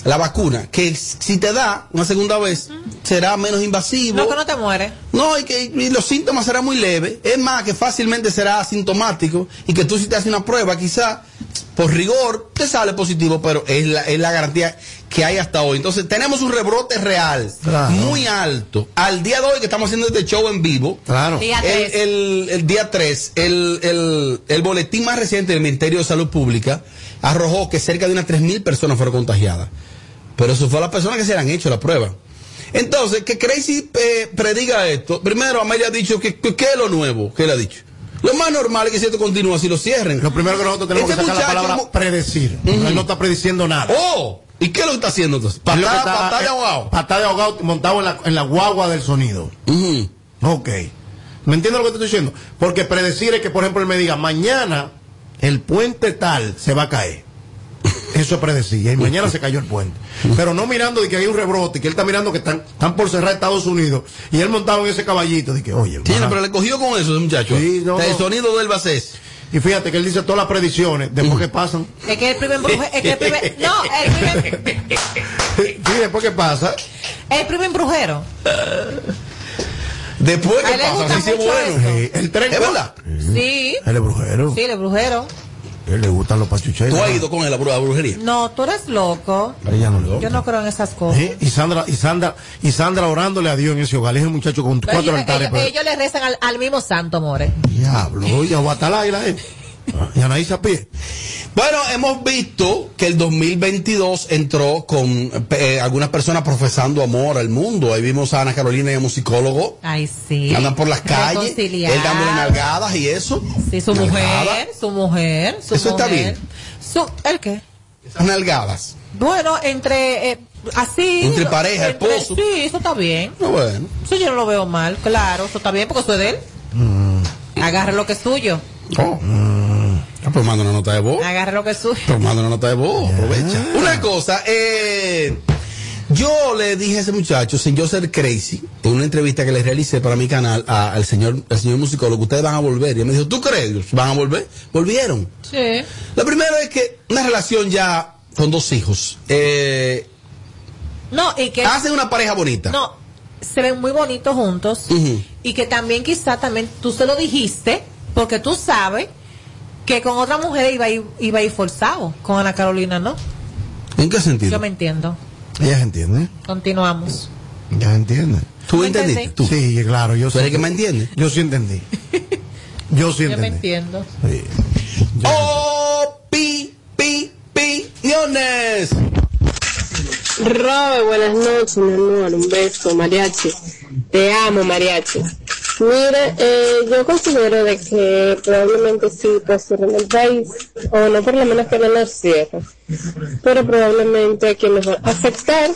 la vacuna? Que si te da una segunda vez, será menos invasivo. No, que no te mueres. No, y que y los síntomas serán muy leves. Es más, que fácilmente será asintomático y que tú si te haces una prueba, quizá por rigor te sale positivo, pero es la, es la garantía que hay hasta hoy. Entonces tenemos un rebrote real, Claro. muy alto. Al día de hoy que estamos haciendo este show en vivo, Claro. Día el, tres. el- el día 3, el, el- el boletín más reciente del Ministerio de Salud Pública arrojó que cerca de unas 3.000 personas fueron contagiadas. Pero eso fue las personas que se le han hecho la prueba. Entonces, que Crazy eh, prediga esto. Primero, Amelia ha dicho que, que- ¿qué es lo nuevo? ¿Qué le ha dicho? Lo más normal es que si esto continúa, si lo cierren. Lo primero que nosotros tenemos Este que sacar la palabra predecir. Él no está prediciendo nada. ¡Oh! ¿Y qué es lo que está haciendo entonces? Patada, está- patada de eh, ahogado. Patada de ahogado montado en la, en la guagua del sonido. Ujú. Ok. ¿Me entiendes lo que te estoy diciendo? Porque predecir es que, por ejemplo, él me diga, mañana el puente tal se va a caer. Eso es predecir. Y mañana se cayó el puente. Pero no mirando de que hay un rebrote, que él está mirando que están, están por cerrar Estados Unidos. Y él montado en ese caballito. De que, oye, Sí, pero le cogió con eso muchacho. Sí, no, el no. sonido del basés. Y fíjate que él dice todas las predicciones. Después que pasan. Es que el primer bruje- es que el primer, no, el primer, Sí, después que pasa. el primer brujero. Después que él pasa, gusta sí, bueno. eso. el tren. ¿Es verdad? Sí, Él es brujero. sí, el brujero. Él le gustan los pachucheros. ¿Tú has ido con él a la brujería? No, tú eres loco. Ella no le Yo no creo en esas cosas. ¿Eh? Y Sandra, y Sandra, y Sandra orándole a Dios en ese hogar. Ese muchacho con Pero cuatro ellos, altares. ellos- pero- ellos le rezan al, al mismo santo, more. Diablo, oye, Guatalá y la gente. Y Anaís a pie. Bueno, hemos visto que el 2022 entró con eh, algunas personas profesando amor al mundo. Ahí vimos a Ana Carolina y a un psicólogo. Ay, sí. Andan por las calles, él dándole nalgadas y eso. Sí, su mujer, su mujer, su Eso está bien. Su, ¿El qué? Esas nalgadas. Bueno, entre eh, así. Entre pareja, entre- esposo. Sí, eso está bien. No, bueno. Eso yo no lo veo mal, claro, eso está bien porque eso es de él. Agarre lo que es suyo. Oh. Ah, pues manda una nota de voz. Agarre lo que suyo. Pues manda una nota de voz, aprovecha. Una cosa, eh, yo le dije a ese muchacho, sin yo ser crazy, en una entrevista que le realicé para mi canal a- al señor, al señor musicólogo, ustedes van a volver. Y él me dijo, ¿tú crees? ¿Van a volver? Volvieron. Sí. Lo primero es que una relación ya con dos hijos, eh, No, y que. hacen una pareja bonita. No, se ven muy bonitos juntos. Y que también quizá también tú se lo dijiste, porque tú sabes que con otra mujer iba a ir, iba a ir forzado. Con Ana Carolina, ¿no? ¿En qué sentido? Yo me entiendo. Ella se entiende. Continuamos. Ya se entiende. ¿Tú ¿Me entendiste? entendí? ¿Tú? Sí, claro. Yo ¿Tú eres que me entiendes? Yo sí entendí. Yo sí Yo me entendí. entiendo. Opiniones. Robe, buenas noches, mi amor. Un beso, mariachi. Te amo, mariachi. Mira, eh, yo considero de que probablemente sí cierren el país, o no por lo menos que no lo cierren, pero probablemente va a afectar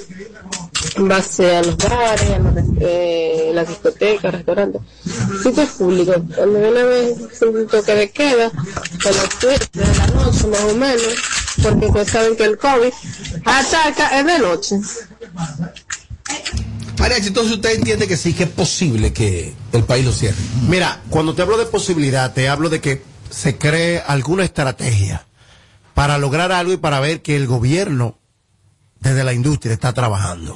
va a ser a los bares, a los, eh, las discotecas, restaurantes, sitios públicos, donde de una vez un toque de queda, a las 7 de la noche más o menos, porque ustedes saben que el COVID ataca es de noche. Mariachi, entonces usted entiende que sí, que es posible que el país lo cierre. Mira, cuando te hablo de posibilidad, te hablo de que se cree alguna estrategia para lograr algo y para ver que el gobierno desde la industria está trabajando.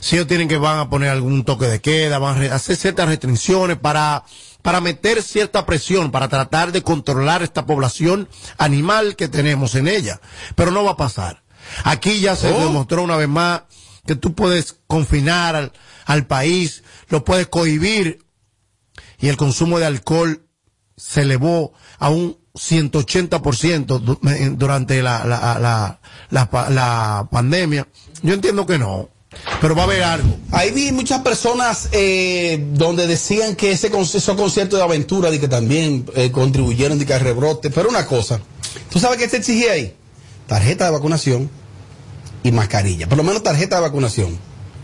Si ellos tienen que van a poner algún toque de queda, van a hacer ciertas restricciones para, para meter cierta presión, para tratar de controlar esta población animal que tenemos en ella. Pero no va a pasar. Aquí ya se Oh. demostró una vez más que tú puedes confinar al, al país, lo puedes cohibir y el consumo de alcohol se elevó a un 180% du- en- durante la, la, la, la, pa- la pandemia. Yo entiendo que no, pero va a haber algo. Ahí vi muchas personas eh, donde decían que ese esos conciertos de aventura de que también eh, contribuyeron de que al rebrote. Pero una cosa, ¿tú sabes qué se exigía ahí? Tarjeta de vacunación y mascarilla. Por lo menos tarjeta de vacunación.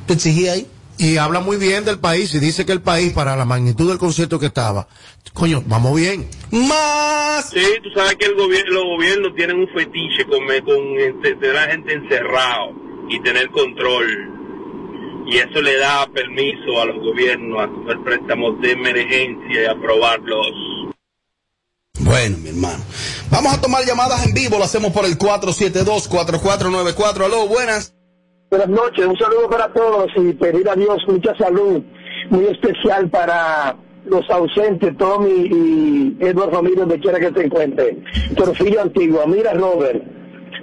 ¿Te exigía ahí? Y habla muy bien del país y dice que el país, para la magnitud del concierto que estaba, coño, vamos bien. Más. Sí, tú sabes que el gobierno, los gobiernos tienen un fetiche con, con este, tener a la gente encerrado y tener control. Y eso le da permiso a los gobiernos a coger préstamos de emergencia y aprobarlos. Bueno, mi hermano. Vamos a tomar llamadas en vivo. Lo hacemos por el 472-4494. Aló, buenas. Buenas noches, un saludo para todos y pedir a Dios mucha salud, muy especial para los ausentes, Tommy y Edward Ramírez, donde quiera que te encuentre. Porfirio Antigua, mira Robert,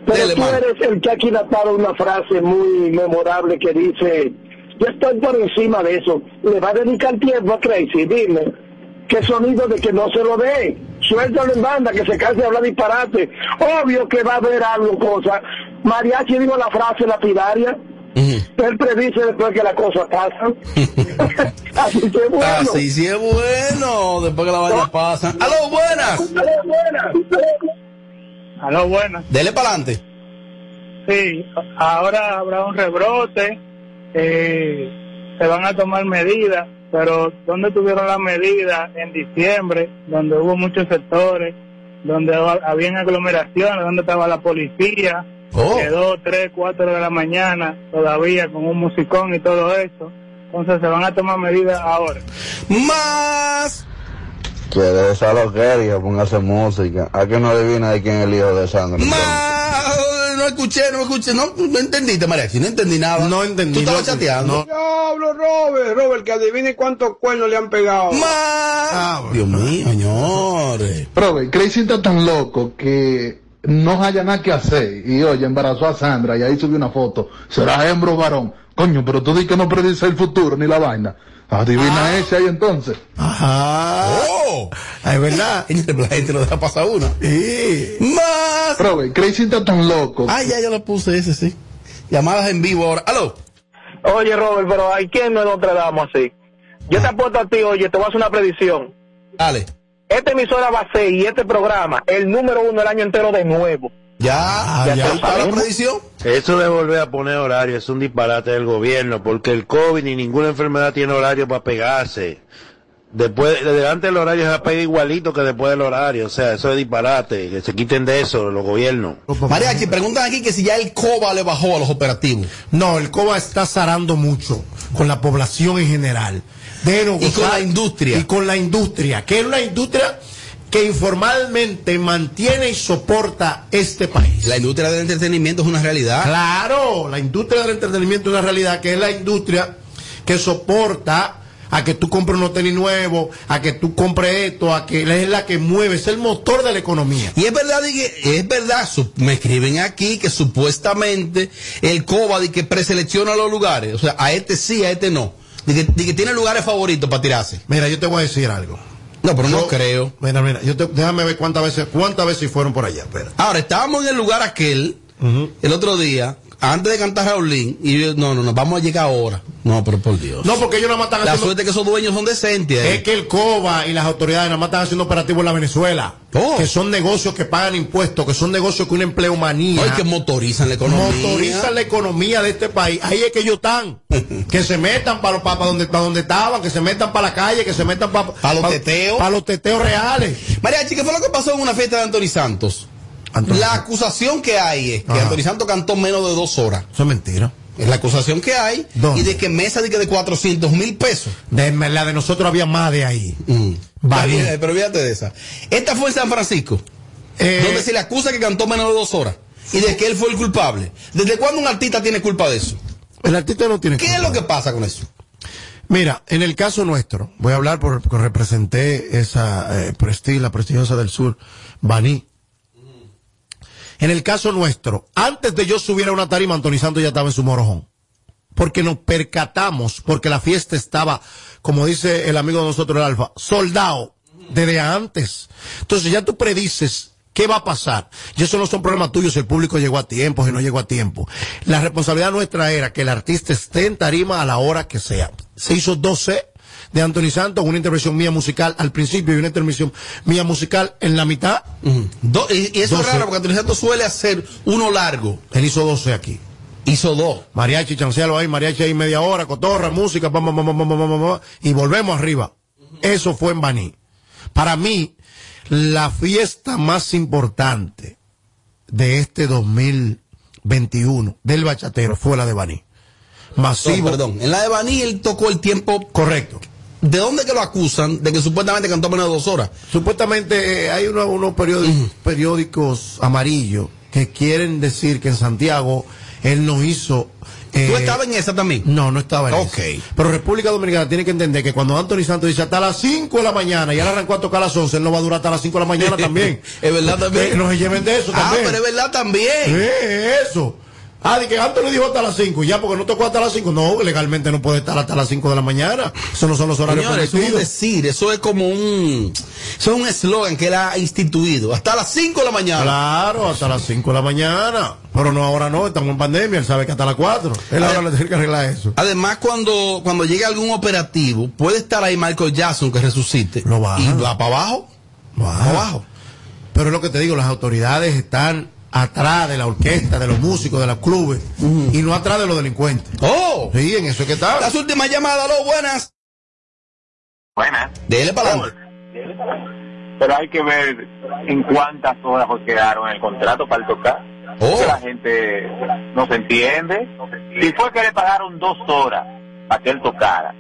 pero tú eres el que ha quilatado una frase muy memorable que dice, yo estoy por encima de eso, le va a dedicar tiempo a Crazy, dime, qué sonido de que no se lo dé, suéltalo en banda, que se canse de hablar disparate, obvio que va a haber algo, cosa, Mariachi dijo la frase lapidaria, él predice después que las cosas pasan, así que bueno. Así sí es bueno. Después que la vaina pasa. Aló, buenas. Aló, buenas. Dele para adelante. Sí, ahora habrá un rebrote, eh, se van a tomar medidas, pero ¿dónde tuvieron las medidas en diciembre, donde hubo muchos sectores, donde ha- habían aglomeraciones, donde estaba la policía, Oh. de dos, tres, cuatro de la mañana, todavía con un musicón y todo eso? Entonces se van a tomar medidas ahora. Más. Que de esa loquería, póngase música. ¿A que no adivina de quién es el hijo de Sandra? Más. No escuché, no escuché. No, no entendiste, Mariachi. No entendí nada. No entendí. Tú estabas chateando. Diablo, Robert, Robert, que adivine cuántos cuernos le han pegado. Dios mío, señores. Prove, Crazy está tan loco que no haya nada que hacer. Y oye, embarazó a Sandra y ahí subió una foto. ¿Será hembra o varón? Coño, pero tú di que no predice el futuro ni la vaina. Adivina ese ahí entonces. Ajá. Oh. Es verdad. La gente lo deja pasar una. Más. Prove, Crazy está tan loco. Ay, ya, ya lo puse ese, sí. Llamadas en vivo ahora. Aló. Oye, Robert, pero hay quien no Notre Dame así. Yo te apuesto a ti, oye, te voy a hacer una predicción. Dale. Esta emisora va a ser, y este programa, el número uno el año entero de nuevo. Ya, Ya ya está la predicción. Eso de volver a poner horario es un disparate del gobierno, porque el COVID ni ninguna enfermedad tiene horario para pegarse. Después, desde antes del horario se pega igualito que después del horario, o sea, eso es disparate, que se quiten de eso los gobiernos. Mariachi, preguntan aquí que si ya el COBA le bajó a los operativos. No, el COBA está zarando mucho con la población en general. Y con la industria. Y con la industria, que es una industria que informalmente mantiene y soporta este país. La industria del entretenimiento es una realidad. Claro, la industria del entretenimiento es una realidad, que es la industria que soporta a que tú compres unos tenis nuevos, a que tú compres esto, a que es la que mueve, es el motor de la economía. Y es verdad, es verdad, me escriben aquí que supuestamente el COBA que preselecciona los lugares. O sea, a este sí, a este no. Que, di que tiene lugares favoritos para tirarse. Mira, yo te voy a decir algo. No, pero no Yo- creo. Mira, mira, yo te- déjame ver cuántas veces, cuántas veces fueron por allá. Espera. Ahora, estábamos en el lugar aquel, el otro día, antes de cantar Raulín, y yo, no, no, no, vamos a llegar ahora. No, pero por Dios. No, porque ellos nada más están La haciendo. suerte es que esos dueños son decentes. eh. Es que el COBA y las autoridades nada más están haciendo operativos en la Venezuela. Oh. Que son negocios que pagan impuestos, que son negocios que una empleomanía. No, y que motorizan la economía. Motorizan la economía de este país. Ahí es que ellos están. que se metan para donde, pa donde estaban, que se metan para la calle, que se metan para Pa' los teteos. Para los teteos reales. Mariachi, ¿qué fue lo que pasó en una fiesta de Anthony Santos? La acusación que hay es que Ajá. Anthony Santos cantó menos de dos horas. Eso es mentira. Es la acusación que hay. ¿Dónde? Y de que mesa de que de 400 mil pesos. De, la de nosotros había más de ahí. Mm. Baní. Pero, fíjate de esa. Esta fue en San Francisco. Eh, donde se le acusa que cantó menos de dos horas. Y de que él fue el culpable. ¿Desde cuándo un artista tiene culpa de eso? El artista no tiene ¿Qué es lo que pasa con eso? Mira, en el caso nuestro, voy a hablar por- porque representé esa eh, presti- la prestigiosa del sur, Baní. En el caso nuestro, antes de yo subir a una tarima, Anthony Santos ya estaba en su morojón. Porque nos percatamos, porque la fiesta estaba, como dice el amigo de nosotros, el Alfa, soldado desde antes. Entonces ya tú predices qué va a pasar. Y eso no son problemas tuyos si el público llegó a tiempo, si no llegó a tiempo. La responsabilidad nuestra era que el artista esté en tarima a la hora que sea. Se hizo 12 de Anthony Santos, una intervención mía musical al principio y una intervención mía musical en la mitad. Y, eso es raro porque Anthony Santos suele hacer uno largo. Él hizo 12 aquí. Hizo dos. Mariachi, chancelo ahí, mariachi ahí media hora, cotorra, música, pam, y volvemos arriba. Eso fue en Baní. Para mí, la fiesta más importante de este 2021 del bachatero fue la de Baní. Masivo. No, perdón, en la de Baní él tocó el tiempo. Correcto. ¿De dónde que lo acusan? De que supuestamente cantó menos de dos horas. Supuestamente eh, hay uno- unos periódicos, periódicos amarillos que quieren decir que en Santiago él no hizo. eh, ¿Tú estabas en esa también? No, no estaba en Ok. esa. Pero República Dominicana tiene que entender que cuando Anthony Santos dice hasta las 5 de la mañana y él arrancó a tocar a las 11, él no va a durar hasta las 5 de la mañana también. Es verdad también. Eh, no se lleven de eso Ah, también. pero es verdad también. Eh, eso. Ah, de que Anthony dijo hasta las 5, ya porque no tocó hasta las 5. No, legalmente no puede estar hasta las 5 de la mañana. Eso no son los horarios Señores, eso es permitidos. decir, eso es como un. Eso es un eslogan que él ha instituido. Hasta las 5 de la mañana. Claro, hasta las 5 de la mañana. Pero no, ahora no, estamos en pandemia, él sabe que hasta las 4. Él ahora le tiene que arreglar eso. Además, cuando, cuando llegue algún operativo, puede estar ahí Michael Jackson que resucite. Lo baja. Y va para abajo. Baja. abajo. Pero es lo que te digo, las autoridades están atrás de la orquesta, de los músicos, de los clubes, y no atrás de los delincuentes. ¡Oh! Sí, en eso es que está. Las últimas llamadas, lo buenas. Buenas. Dele para adelante. Pero hay que ver en cuántas horas os quedaron el contrato para el tocar. Oh. Que la gente no se entiende. Si fue que le pagaron dos horas para que él tocara,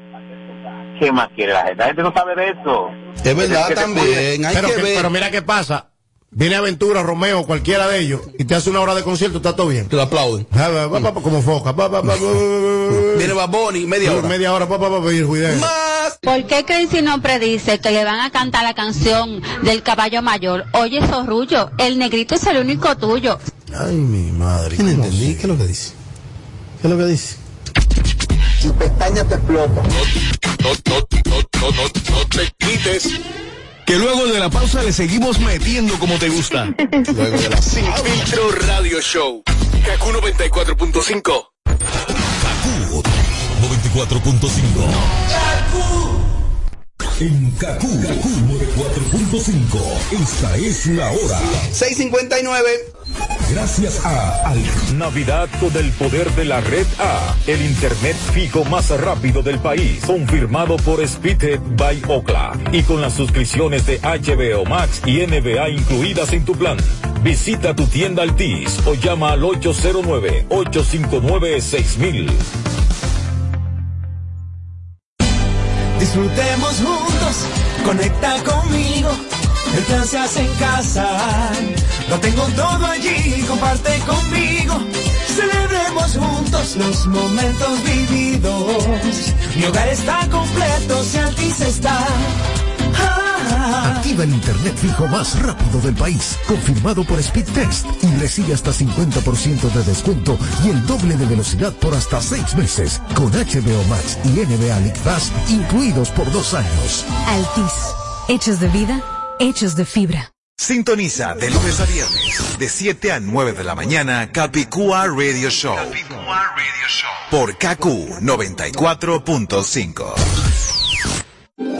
¿qué más quiere la gente? La gente no sabe de eso. Es verdad también. Hay pero, que que- ver. pero mira qué pasa. Viene Aventura, Romeo, cualquiera de ellos, y te hace una hora de concierto, está todo bien. Te lo aplauden. Como foca. Viene Baboni, media hora. Media hora, el juidero. Más. ¿Por qué Crazy no predice que le van a cantar la canción del caballo mayor? Oye, Zorrullo, el negrito es el único tuyo. Ay, mi madre. ¿Qué no ¿cómo entendí? ¿Qué es lo que dice? ¿Qué es lo que dice? Tu pestaña te explota. No, no, no, no, no, no te quites. Que luego de la pausa le seguimos metiendo como te gusta. Luego de la Sin filtro radio show. Kaku 94.5. Kaku 94.5. En Kaku, 4.5. Esta es la hora. 659. Gracias a Al. Navidad con el poder de la red A, el internet fijo más rápido del país, confirmado por Speedhead by Okla y con las suscripciones de HBO Max y NBA incluidas en tu plan. Visita tu tienda Altis o llama al 809-859-6000. Disfrutemos juntos, conecta conmigo. El plan se hace en casa. Lo tengo todo allí, comparte conmigo. Celebremos juntos los momentos vividos. Mi hogar está completo si Altis está. Activa el internet fijo más rápido del país, confirmado por Speedtest y recibe hasta 50% de descuento y el doble de velocidad por hasta 6 meses, con HBO Max y NBA League Pass incluidos por dos años. Altis. Hechos de vida, hechos de fibra. Sintoniza de lunes a viernes, de 7 a 9 de la mañana, Capicúa Radio Show. Por KQ 94.5.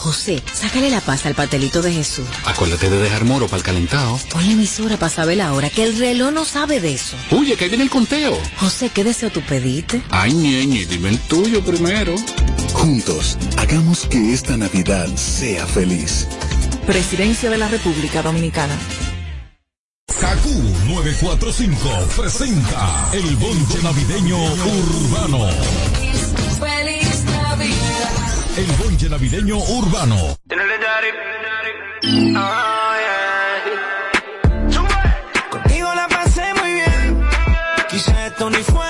José, sácale la pasta al pastelito de Jesús. Acuérdate de dejar moro para el calentado. Ponle emisora para saber la hora, que el reloj no sabe de eso. Oye, que ahí viene el conteo. José, ¿qué deseo tú pediste? Ay, ñeñe, dime el tuyo primero. Juntos, hagamos que esta Navidad sea feliz. Presidencia de la República Dominicana. Kaku 945 presenta el bonche navideño urbano. El bonche navideño urbano. Contigo la pasé muy bien. Quizá esto ni fue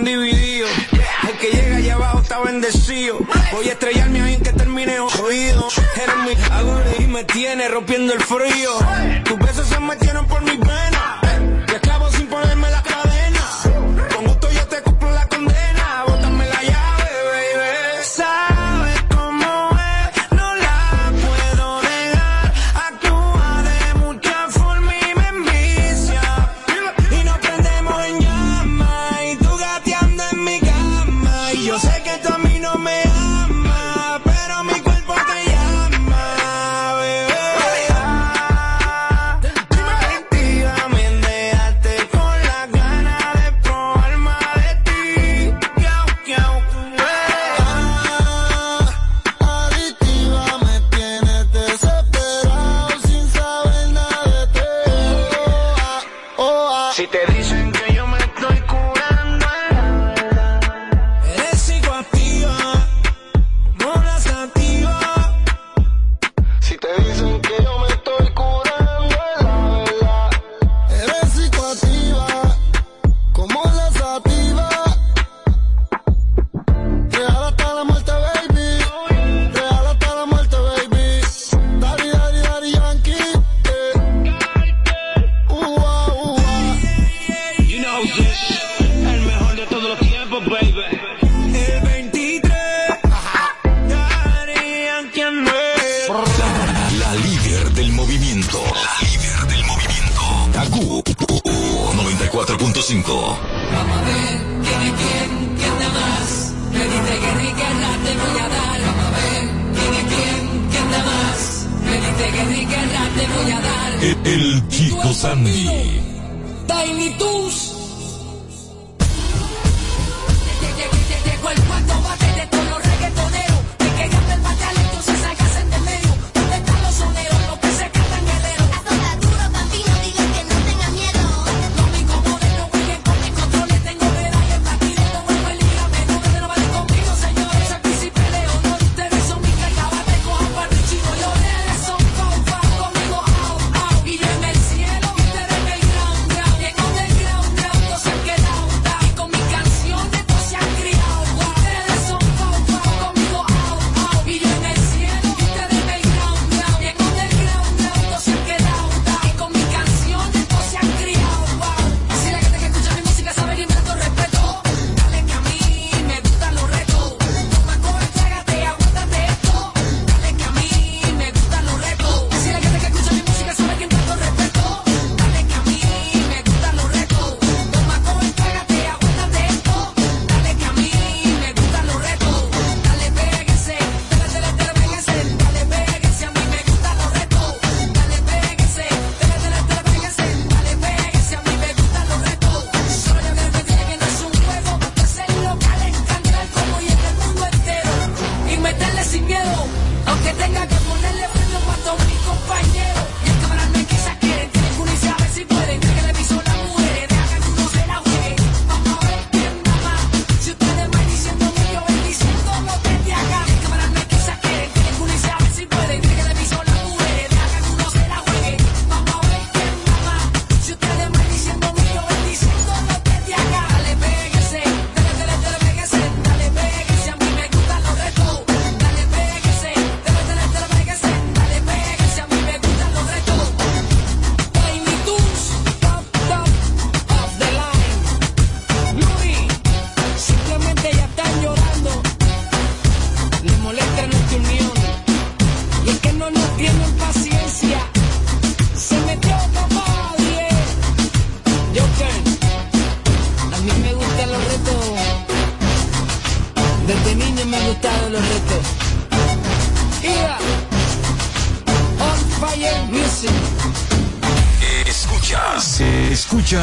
están divididos. El que llega allá abajo está bendecido. Voy a estrellarme ahí en que termine oído. Eres mi y me tiene rompiendo el frío. Tus besos se metieron por mis venas. plenitud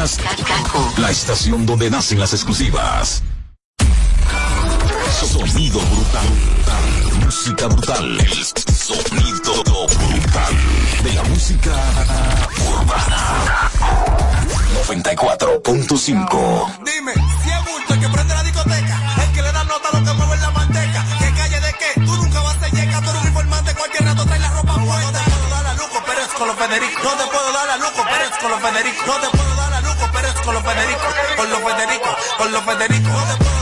escuchas la estación donde nacen las exclusivas. Sonido brutal. Música brutal. El sonido brutal. De la música urbana. 94.5. Dime, si es bulto que prende la discoteca. El que le da nota a lo que mueve en la manteca. Que calle de qué? Tú nunca vas a llegar. Tú eres un informante. Cualquier rato trae la ropa puesta. No te puedo dar a Luco Pérez con los Federico. No te puedo dar a Luco Pérez con los Federico. No te puedo dar con los Federicos, con los Federicos, con los Federicos.